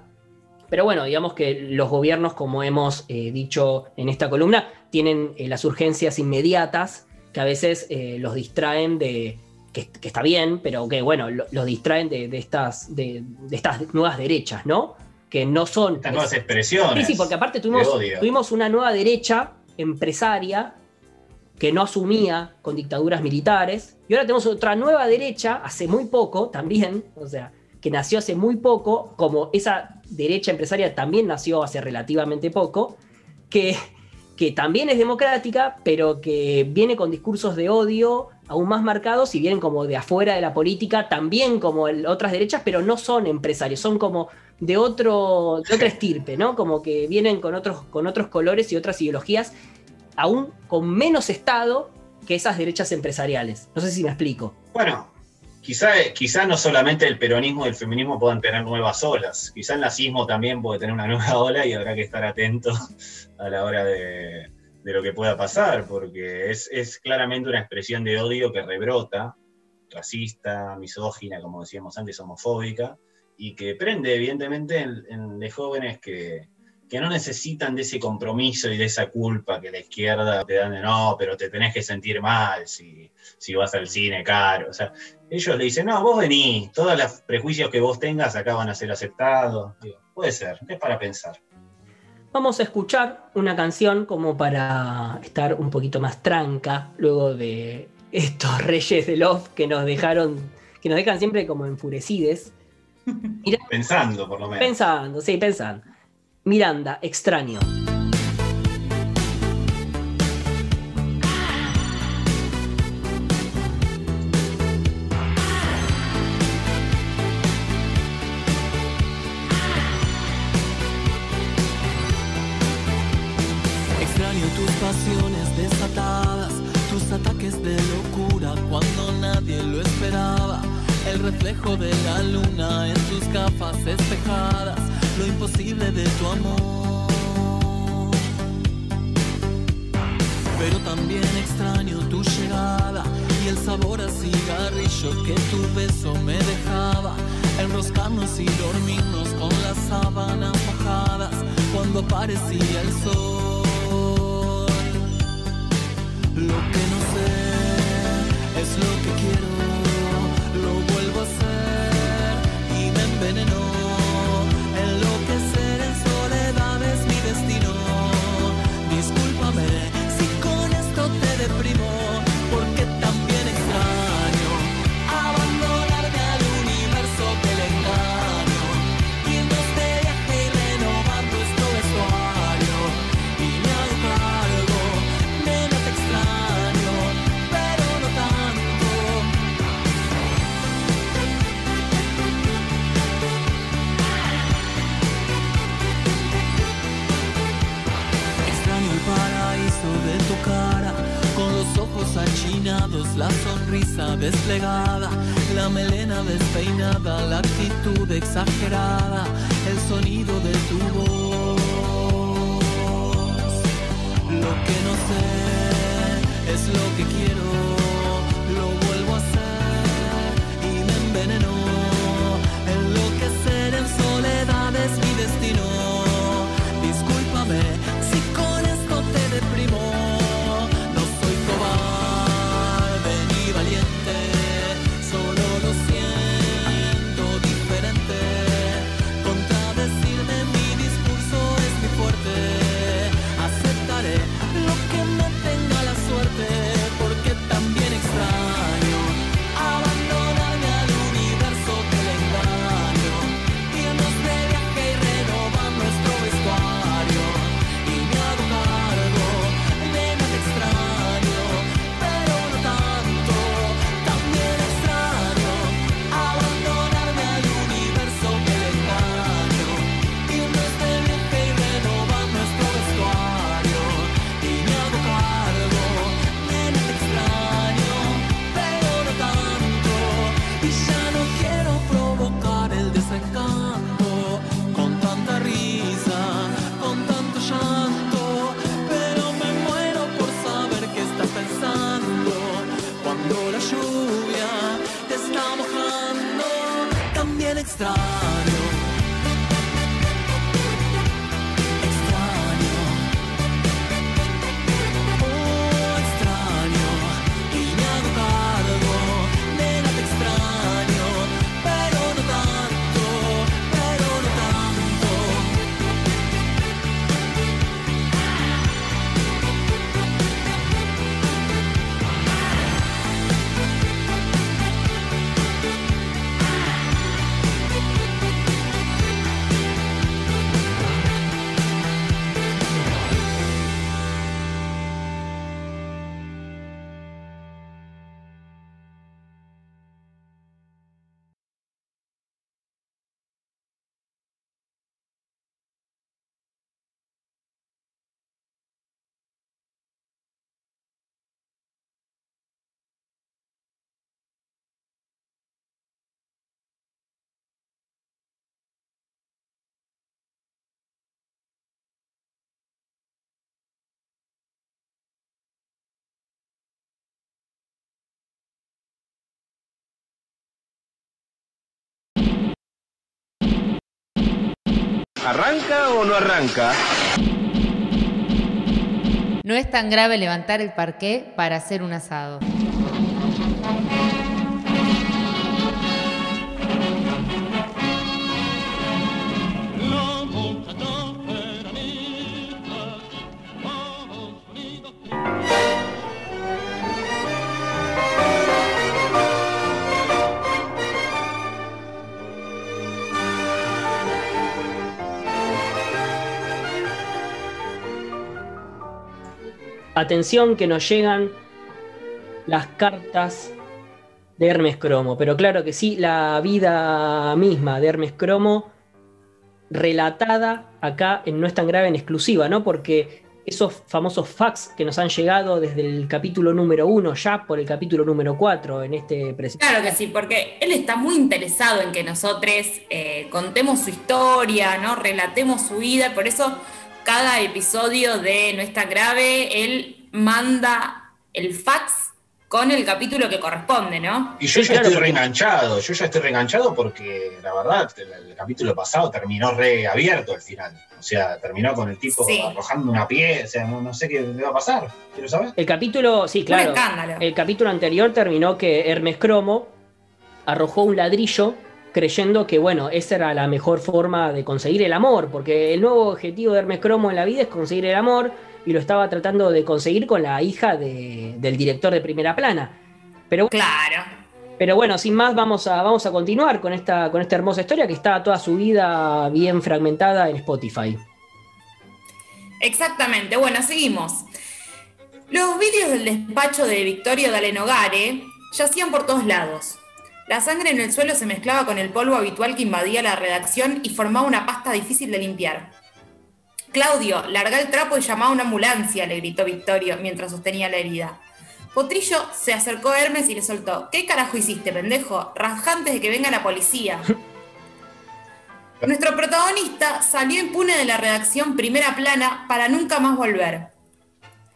Pero bueno, digamos que los gobiernos, como hemos eh, dicho en esta columna, tienen eh, las urgencias inmediatas que a veces eh, los distraen de, que, que está bien, pero que bueno, lo- los distraen de, de estas, de, de estas nuevas derechas, ¿no? Que no son... Estas nuevas expresiones Sí, sí, porque aparte tuvimos, tuvimos una nueva derecha empresaria que no asumía con dictaduras militares. Y ahora tenemos otra nueva derecha, hace muy poco también, o sea, que nació hace muy poco, como esa derecha empresaria también nació hace relativamente poco, que, que también es democrática, pero que viene con discursos de odio aún más marcados y vienen como de afuera de la política, también como el- otras derechas, pero no son empresarios, son como de otro de otra estirpe, ¿no? Como que vienen con otros, con otros colores y otras ideologías, aún con menos Estado que esas derechas empresariales. No sé si me explico. Bueno, quizá, no solamente el peronismo y el feminismo puedan tener nuevas olas, quizá el nazismo también puede tener una nueva ola y habrá que estar atento a la hora de, lo que pueda pasar, porque es, es claramente una expresión de odio que rebrota, racista, misógina, como decíamos antes, homofóbica, y que prende evidentemente en, en de jóvenes que, que no necesitan de ese compromiso y de esa culpa que la izquierda te dan de no, pero te tenés que sentir mal si, si vas al cine caro. O sea, ellos le dicen, no, vos vení, todos los prejuicios que vos tengas acá van a ser aceptados. Digo, puede ser, es para pensar. Vamos a escuchar una canción como para estar un poquito más tranca luego de estos reyes de love que nos dejaron, que nos dejan siempre como enfurecides. Pensando, por lo menos. Pensando, sí, pensando. Miranda, extraño. ¿Arranca o no arranca? No es tan grave levantar el parqué para hacer un asado. Atención que nos llegan las cartas de Hermes Cromo, pero claro que sí, la vida misma de Hermes Cromo relatada acá No es tan grave en exclusiva, ¿no? Porque esos famosos facts que nos han llegado desde el capítulo número uno, ya por el capítulo número cuatro en este presente. Claro que sí, porque él está muy interesado en que nosotros eh, contemos su historia, ¿no? Relatemos su vida, por eso cada episodio de No está grave, él manda el fax con el capítulo que corresponde, ¿no? Y yo ya estoy reenganchado, yo ya estoy reenganchado porque la verdad, el, capítulo pasado terminó reabierto al final. O sea, terminó con el tipo arrojando una pie, o sea, no, sé qué le va a pasar, quiero saber. El capítulo, sí, claro. El capítulo anterior terminó que Hermes Cromo arrojó un ladrillo creyendo que, bueno, esa era la mejor forma de conseguir el amor, porque el nuevo objetivo de Hermes Cromo en la vida es conseguir el amor, y lo estaba tratando de conseguir con la hija de- del director de Primera Plana. Pero, claro. Pero bueno, sin más, vamos a, vamos a continuar con esta, con esta hermosa historia que está toda su vida bien fragmentada en Spotify. Exactamente. Bueno, seguimos. Los vídeos del despacho de Victorio Dalenogare yacían por todos lados. La sangre en el suelo se mezclaba con el polvo habitual que invadía la redacción y formaba una pasta difícil de limpiar. Claudio, larga el trapo y llama a una ambulancia, le gritó Victorio mientras sostenía la herida. Potrillo se acercó a Hermes y le soltó. ¿Qué carajo hiciste, pendejo? Raja antes de que venga la policía. Nuestro protagonista salió impune de la redacción primera plana para nunca más volver.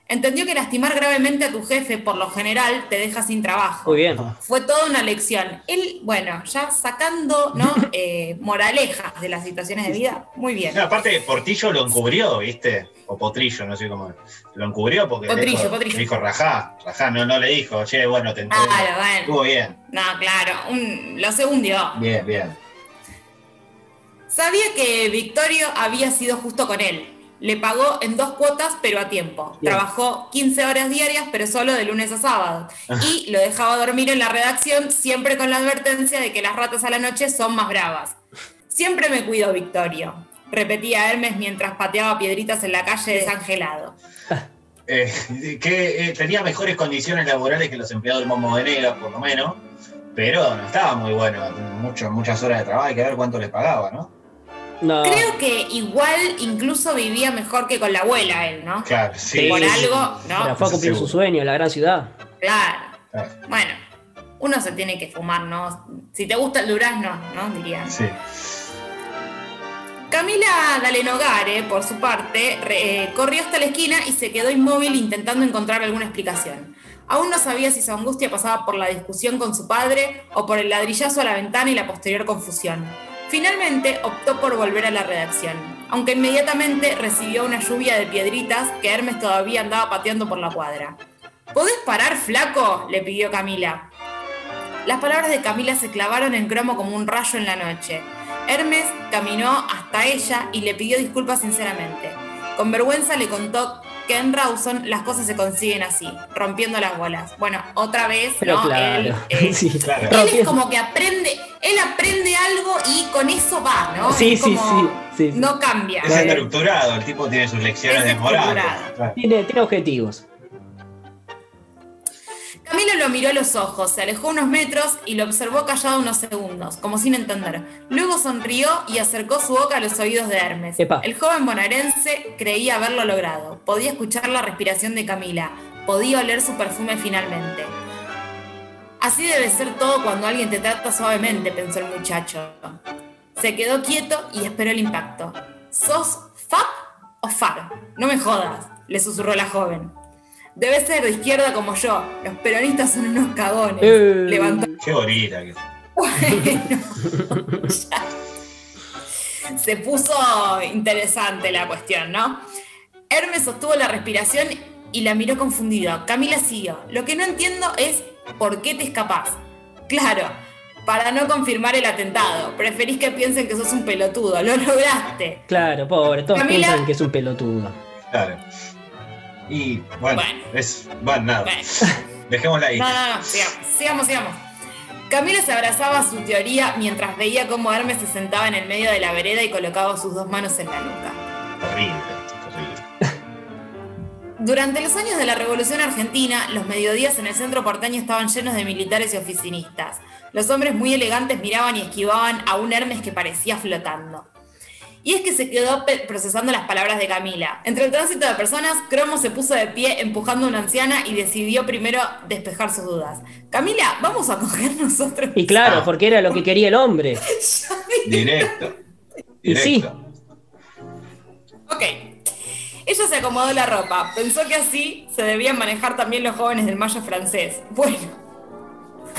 Entendió que lastimar gravemente a tu jefe, por lo general, te deja sin trabajo. Muy bien. Fue toda una lección. Él, bueno, ya sacando ¿no? Eh, moralejas de las situaciones de vida, muy bien. No, aparte, Portillo lo encubrió, ¿viste? O Potrillo, no sé cómo. Lo encubrió porque Potrillo, le dijo, Potrillo. le dijo rajá, rajá, no, no le dijo, che, bueno, te entrego. Claro, bueno. Estuvo bien, No, claro, un- lo se hundió. bien, bien. Sabía que Victorio había sido justo con él. Le pagó en dos cuotas, pero a tiempo. Bien. Trabajó 15 horas diarias, pero solo de lunes a sábado. Y lo dejaba dormir en la redacción, siempre con la advertencia de que las ratas a la noche son más bravas. Siempre me cuidó Victorio, repetía Hermes mientras pateaba piedritas en la calle desangelado. Eh, que eh, tenía mejores condiciones laborales que los empleados del Momo Venegas, por lo menos, pero no estaba muy bueno, mucho, muchas horas de trabajo, hay que ver cuánto les pagaba, ¿no? No. Creo que igual incluso vivía mejor que con la abuela él, ¿no? Claro, sí. Por sí, algo, sí. ¿no? Pero fue a cumplir su sueño en la gran ciudad. Claro. Claro. Bueno, uno se tiene que fumar, ¿no? Si te gusta el durazno, ¿no? Diría. Sí. Camila Dalenogare, por su parte, re- eh, corrió hasta la esquina y se quedó inmóvil intentando encontrar alguna explicación. Aún no sabía si su angustia pasaba por la discusión con su padre o por el ladrillazo a la ventana y la posterior confusión. Finalmente optó por volver a la redacción, aunque inmediatamente recibió una lluvia de piedritas que Hermes todavía andaba pateando por la cuadra. ¿Podés parar, flaco? le pidió Camila. Las palabras de Camila se clavaron en cromo como un rayo en la noche. Hermes caminó hasta ella y le pidió disculpas sinceramente. Con vergüenza le contó que en Rawson las cosas se consiguen así, rompiendo las bolas. Bueno, otra vez, Pero ¿no? claro. Él, eh, sí. él es como que aprende, él aprende algo y con eso va, ¿no? Sí, Es sí, como- sí, sí, sí. No cambia. Es estructurado, el tipo tiene sus lecciones Es de moral. Claro. Tiene, tiene objetivos. Camilo lo miró a los ojos, se alejó unos metros y lo observó callado unos segundos, como sin entender. Luego sonrió y acercó su boca a los oídos de Hermes. Epa. El joven bonaerense creía haberlo logrado. Podía escuchar la respiración de Camila, podía oler su perfume finalmente. Así debe ser todo cuando alguien te trata suavemente, pensó el muchacho. Se quedó quieto y esperó el impacto. ¿Sos FAP o FAR? No me jodas, le susurró la joven. Debe ser de izquierda como yo. Los peronistas son unos cagones. Eh. Levantó. Qué bonita que Se puso interesante la cuestión, ¿no? Hermes sostuvo la respiración y la miró confundido. Camila siguió. Lo que no entiendo es por qué te escapás. Claro, para no confirmar el atentado. Preferís que piensen que sos un pelotudo. Lo lograste. Claro, pobre, todos Camila- piensan que es un pelotudo. Claro. Y bueno, es. Bueno, nada. Dejémosla ahí. No, no, no, sigamos, sigamos, sigamos. Camila se abrazaba a su teoría mientras veía cómo Hermes se sentaba en el medio de la vereda y colocaba sus dos manos en la nuca. Horrible, horrible. Durante los años de la Revolución Argentina, los mediodías en el centro porteño estaban llenos de militares y oficinistas. Los hombres muy elegantes miraban y esquivaban a un Hermes que parecía flotando. Y es que se quedó procesando las palabras de Camila. Entre el tránsito de personas, Cromo se puso de pie empujando a una anciana y decidió primero despejar sus dudas. Camila, vamos a coger nosotros. Y claro, porque era lo que quería el hombre. Directo. Y sí. Directo. Ok. Ella se acomodó la ropa, pensó que así se debían manejar también los jóvenes del mayo francés. Bueno,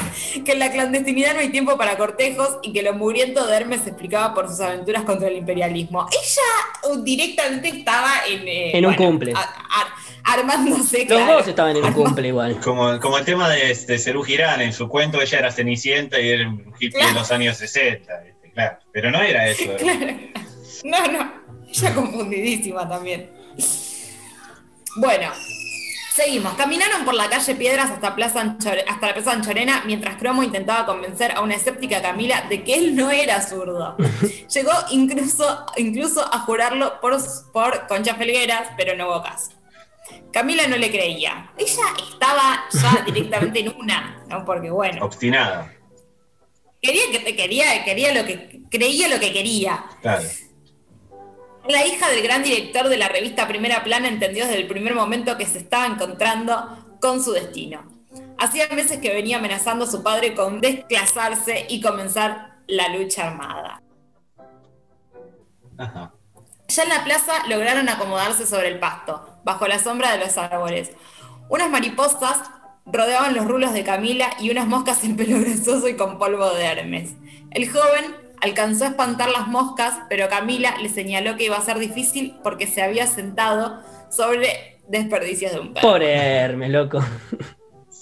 que en la clandestinidad no hay tiempo para cortejos y que lo mugriento de Hermes se explicaba por sus aventuras contra el imperialismo. Ella uh, directamente estaba en... eh, En un cumple. a- a- armándose, Los claro. dos estaban en un cumple igual. Como, como el tema de, de Cerú Girán, en su cuento ella era Cenicienta y era un hippie de los años 60, ¿viste? claro. Pero no era eso. Claro. No, no. Ella confundidísima también. Bueno, seguimos. Caminaron por la calle Piedras hasta, Plaza Anchore- hasta la Plaza Anchorena mientras Cromo intentaba convencer a una escéptica Camila de que él no era zurdo. Llegó incluso, incluso a jurarlo por, por Concha Felgueras, pero no hubo caso. Camila no le creía. Ella estaba ya directamente en una, ¿no? Porque bueno, Obstinada, quería que te quería, quería lo que creía lo que quería. claro. La hija del gran director de la revista Primera Plana entendió desde el primer momento que se estaba encontrando con su destino. Hacía meses que venía amenazando a su padre con desclasarse y comenzar la lucha armada. Ajá. Ya en la plaza lograron acomodarse sobre el pasto, bajo la sombra de los árboles. Unas mariposas rodeaban los rulos de Camila y unas moscas en pelo grasoso y con polvo de Hermes. El joven alcanzó a espantar las moscas, pero Camila le señaló que iba a ser difícil porque se había sentado sobre desperdicios de un perro. Pobre Hermes, loco.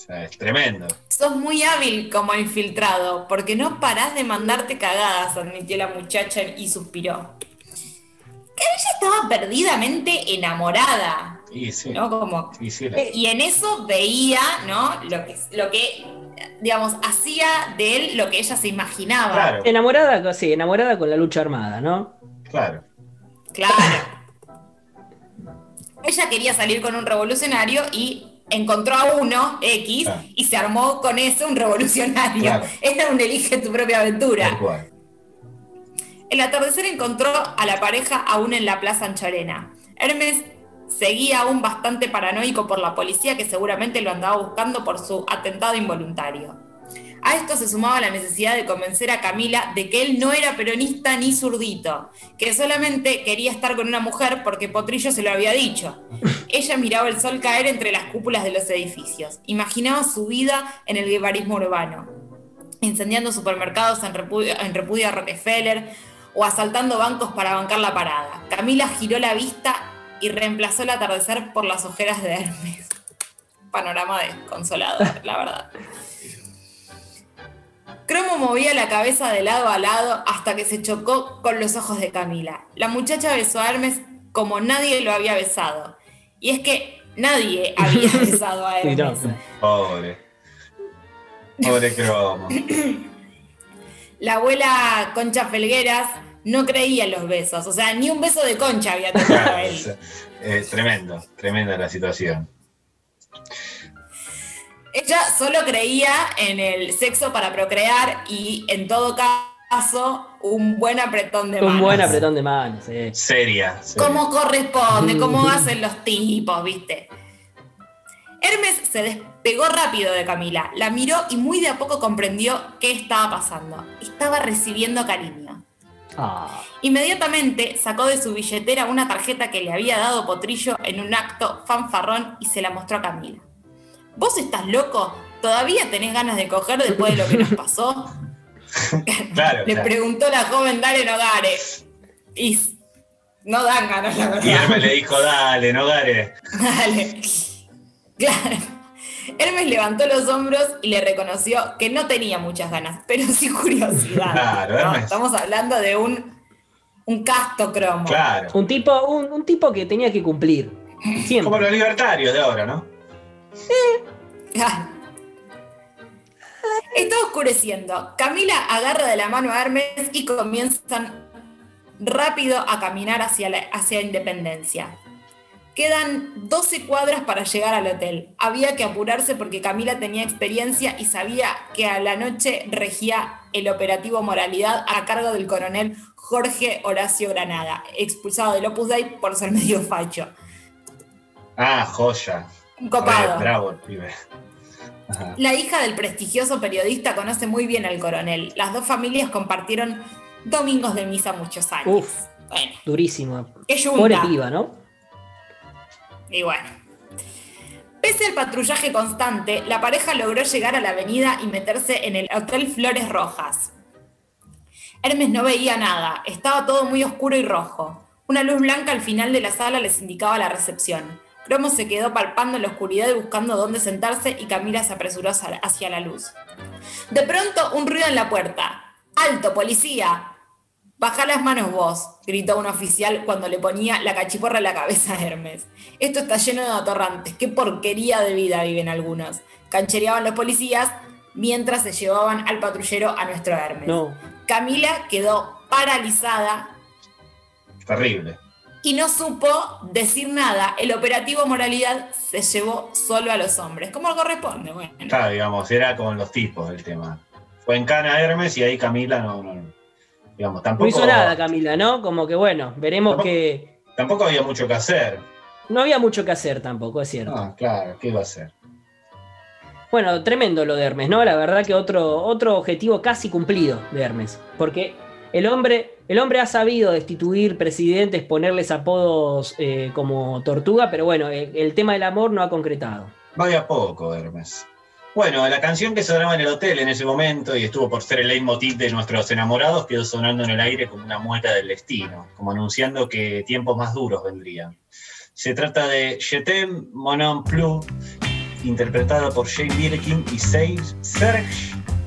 Es tremendo. Sos muy hábil como infiltrado, porque no parás de mandarte cagadas, admitió la muchacha y suspiró. Que ella estaba perdidamente enamorada. Y sí. ¿no? Como, sí, la- y en eso veía, ¿no? Lo que, lo que, digamos, hacía de él lo que ella se imaginaba. Claro, Enamorada, sí, enamorada con la lucha armada, ¿no? claro. Claro. ella quería salir con un revolucionario y encontró a uno, X, Ah. y se armó con ese un revolucionario. Claro. Era un elige tu propia aventura. Tal cual. El atardecer encontró a la pareja aún en la plaza Anchorena. Hermes seguía aún bastante paranoico por la policía que seguramente lo andaba buscando por su atentado involuntario. A esto se sumaba la necesidad de convencer a Camila de que él no era peronista ni zurdito, que solamente quería estar con una mujer porque Potrillo se lo había dicho. Ella miraba el sol caer entre las cúpulas de los edificios, imaginaba su vida en el guevarismo urbano, incendiando supermercados en repudio, en repudio a Rockefeller o asaltando bancos para bancar la parada. Camila giró la vista y reemplazó el atardecer por las ojeras de Hermes. Panorama desconsolador, la verdad. Cromo movía la cabeza de lado a lado hasta que se chocó con los ojos de Camila. La muchacha besó a Hermes como nadie lo había besado. Y es que nadie había besado a. Hermes. Pobre. Pobre Cromo. La abuela Concha Felgueras no creía en los besos. O sea, ni un beso de concha había tocado él. eh, tremendo, tremenda la situación. Ella solo creía en el sexo para procrear y en todo caso un buen apretón de manos. Un buen apretón de manos, eh. Seria. seria. Cómo corresponde, cómo hacen los tipos, ¿viste? Hermes se despegó rápido de Camila, la miró y muy de a poco comprendió qué estaba pasando. Estaba recibiendo cariño. Ah, Inmediatamente sacó de su billetera una tarjeta que le había dado Potrillo en un acto fanfarrón y se la mostró a Camila. ¿Vos estás loco? ¿Todavía tenés ganas de coger después de lo que nos pasó? Claro, Le claro. preguntó la joven Dale Nogare. Y no dan ganas, la verdad. Y Hermes le dijo, dale, no dale. Dale. Claro. Hermes levantó los hombros y le reconoció que no tenía muchas ganas, pero sí curiosidad. Claro, ¿no? Estamos hablando de un, un casto cromo. Claro. un tipo, un, un tipo que tenía que cumplir. Siempre. Como los libertarios de ahora, ¿no? Claro. Está oscureciendo. Camila agarra de la mano a Hermes y comienzan rápido a caminar hacia, la, hacia Independencia. Quedan 12 cuadras para llegar al hotel. Había que apurarse porque Camila tenía experiencia y sabía que a la noche regía el operativo Moralidad a cargo del coronel Jorge Horacio Granada, expulsado del Opus Dei por ser medio facho. Ah, joya. Un copado. Bravo el pibe. Ajá. La hija del prestigioso periodista conoce muy bien al coronel. Las dos familias compartieron domingos de misa muchos años. Uf, Bueno, yunta. Pobre piba, ¿no? Y bueno. Pese al patrullaje constante, la pareja logró llegar a la avenida y meterse en el Hotel Flores Rojas. Hermes no veía nada, estaba todo muy oscuro y rojo. Una luz blanca al final de la sala les indicaba la recepción. Cromo se quedó palpando en la oscuridad y buscando dónde sentarse y Camila se apresuró hacia la luz. De pronto, un ruido en la puerta. ¡Alto, policía! Baja las manos vos, gritó un oficial cuando le ponía la cachiporra en la cabeza a Hermes. Esto está lleno de atorrantes, qué porquería de vida viven algunos. Canchereaban los policías mientras se llevaban al patrullero a nuestro Hermes. Camila quedó paralizada. Terrible y no supo decir nada. El operativo moralidad se llevó solo a los hombres, como corresponde. Bueno. Claro, digamos, era con los tipos el tema. Fue en Cana Hermes y ahí Camila no, no, digamos, tampoco. No hizo nada Camila, ¿no? Como que bueno, veremos que. Tampoco había mucho que hacer. No había mucho que hacer tampoco, es cierto. Ah, claro, ¿qué iba a hacer? Bueno, tremendo lo de Hermes, ¿no? La verdad que otro, otro objetivo casi cumplido de Hermes. Porque el hombre, el hombre ha sabido destituir presidentes, ponerles apodos eh, como tortuga, pero bueno, el, tema del amor no ha concretado. Vaya poco, Hermes. Bueno, la canción que sonaba en el hotel en ese momento y estuvo por ser el leitmotiv de nuestros enamorados quedó sonando en el aire como una mueca del destino, como anunciando que tiempos más duros vendrían. Se trata de Jetem Monon Plus, interpretada por Jane Birkin y Serge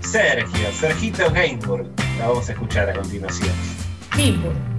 Sergio, Sergito Gainsbourg. La vamos a escuchar a continuación. Gainsbourg.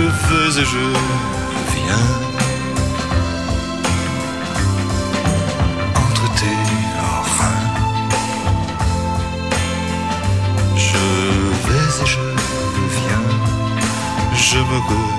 Et je viens entre tes reins. Je vais et je viens, je me retiens.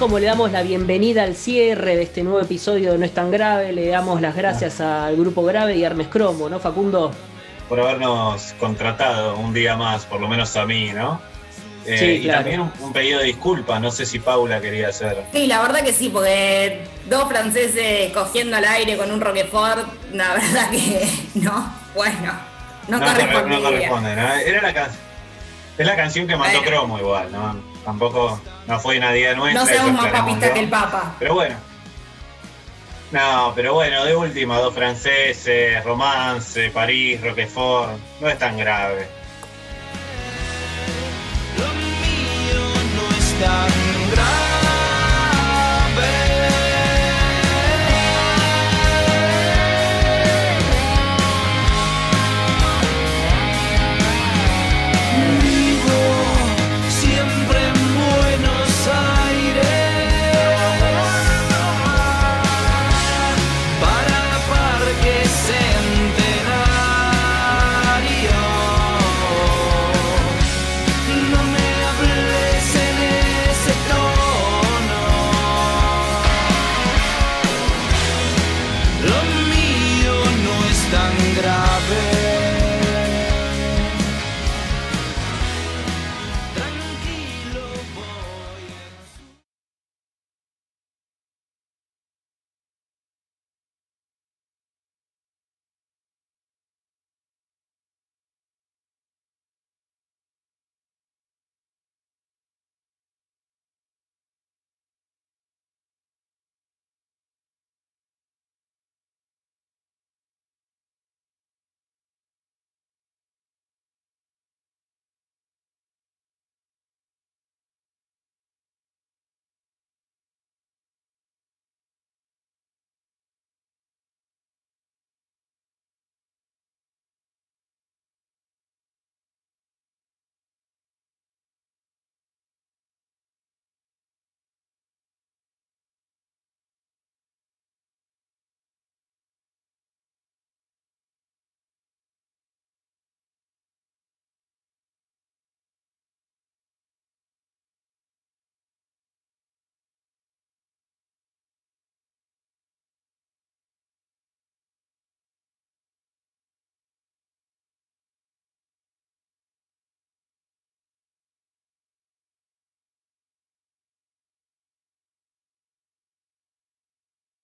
Como le damos la bienvenida al cierre de este nuevo episodio de No es tan grave. Le damos las gracias al grupo Grave y Hermes Cromo, ¿no, Facundo? Por habernos contratado un día más, por lo menos a mí, ¿no? Eh, Sí, Y claro. también un, un pedido de disculpas, no sé si Paula quería hacer. Sí, la verdad que sí, porque dos franceses cogiendo al aire con un Roquefort, la verdad que no, bueno, no, corre- correspondería. no corresponde, ¿no? Era la can- es la canción que mandó Bueno. Cromo igual, ¿no? Tampoco no fue una idea nuestra. No seamos más papistas que el Papa. Pero bueno. No, pero bueno, de última, dos franceses, romance, París, Roquefort, no es tan grave. no es tan grave.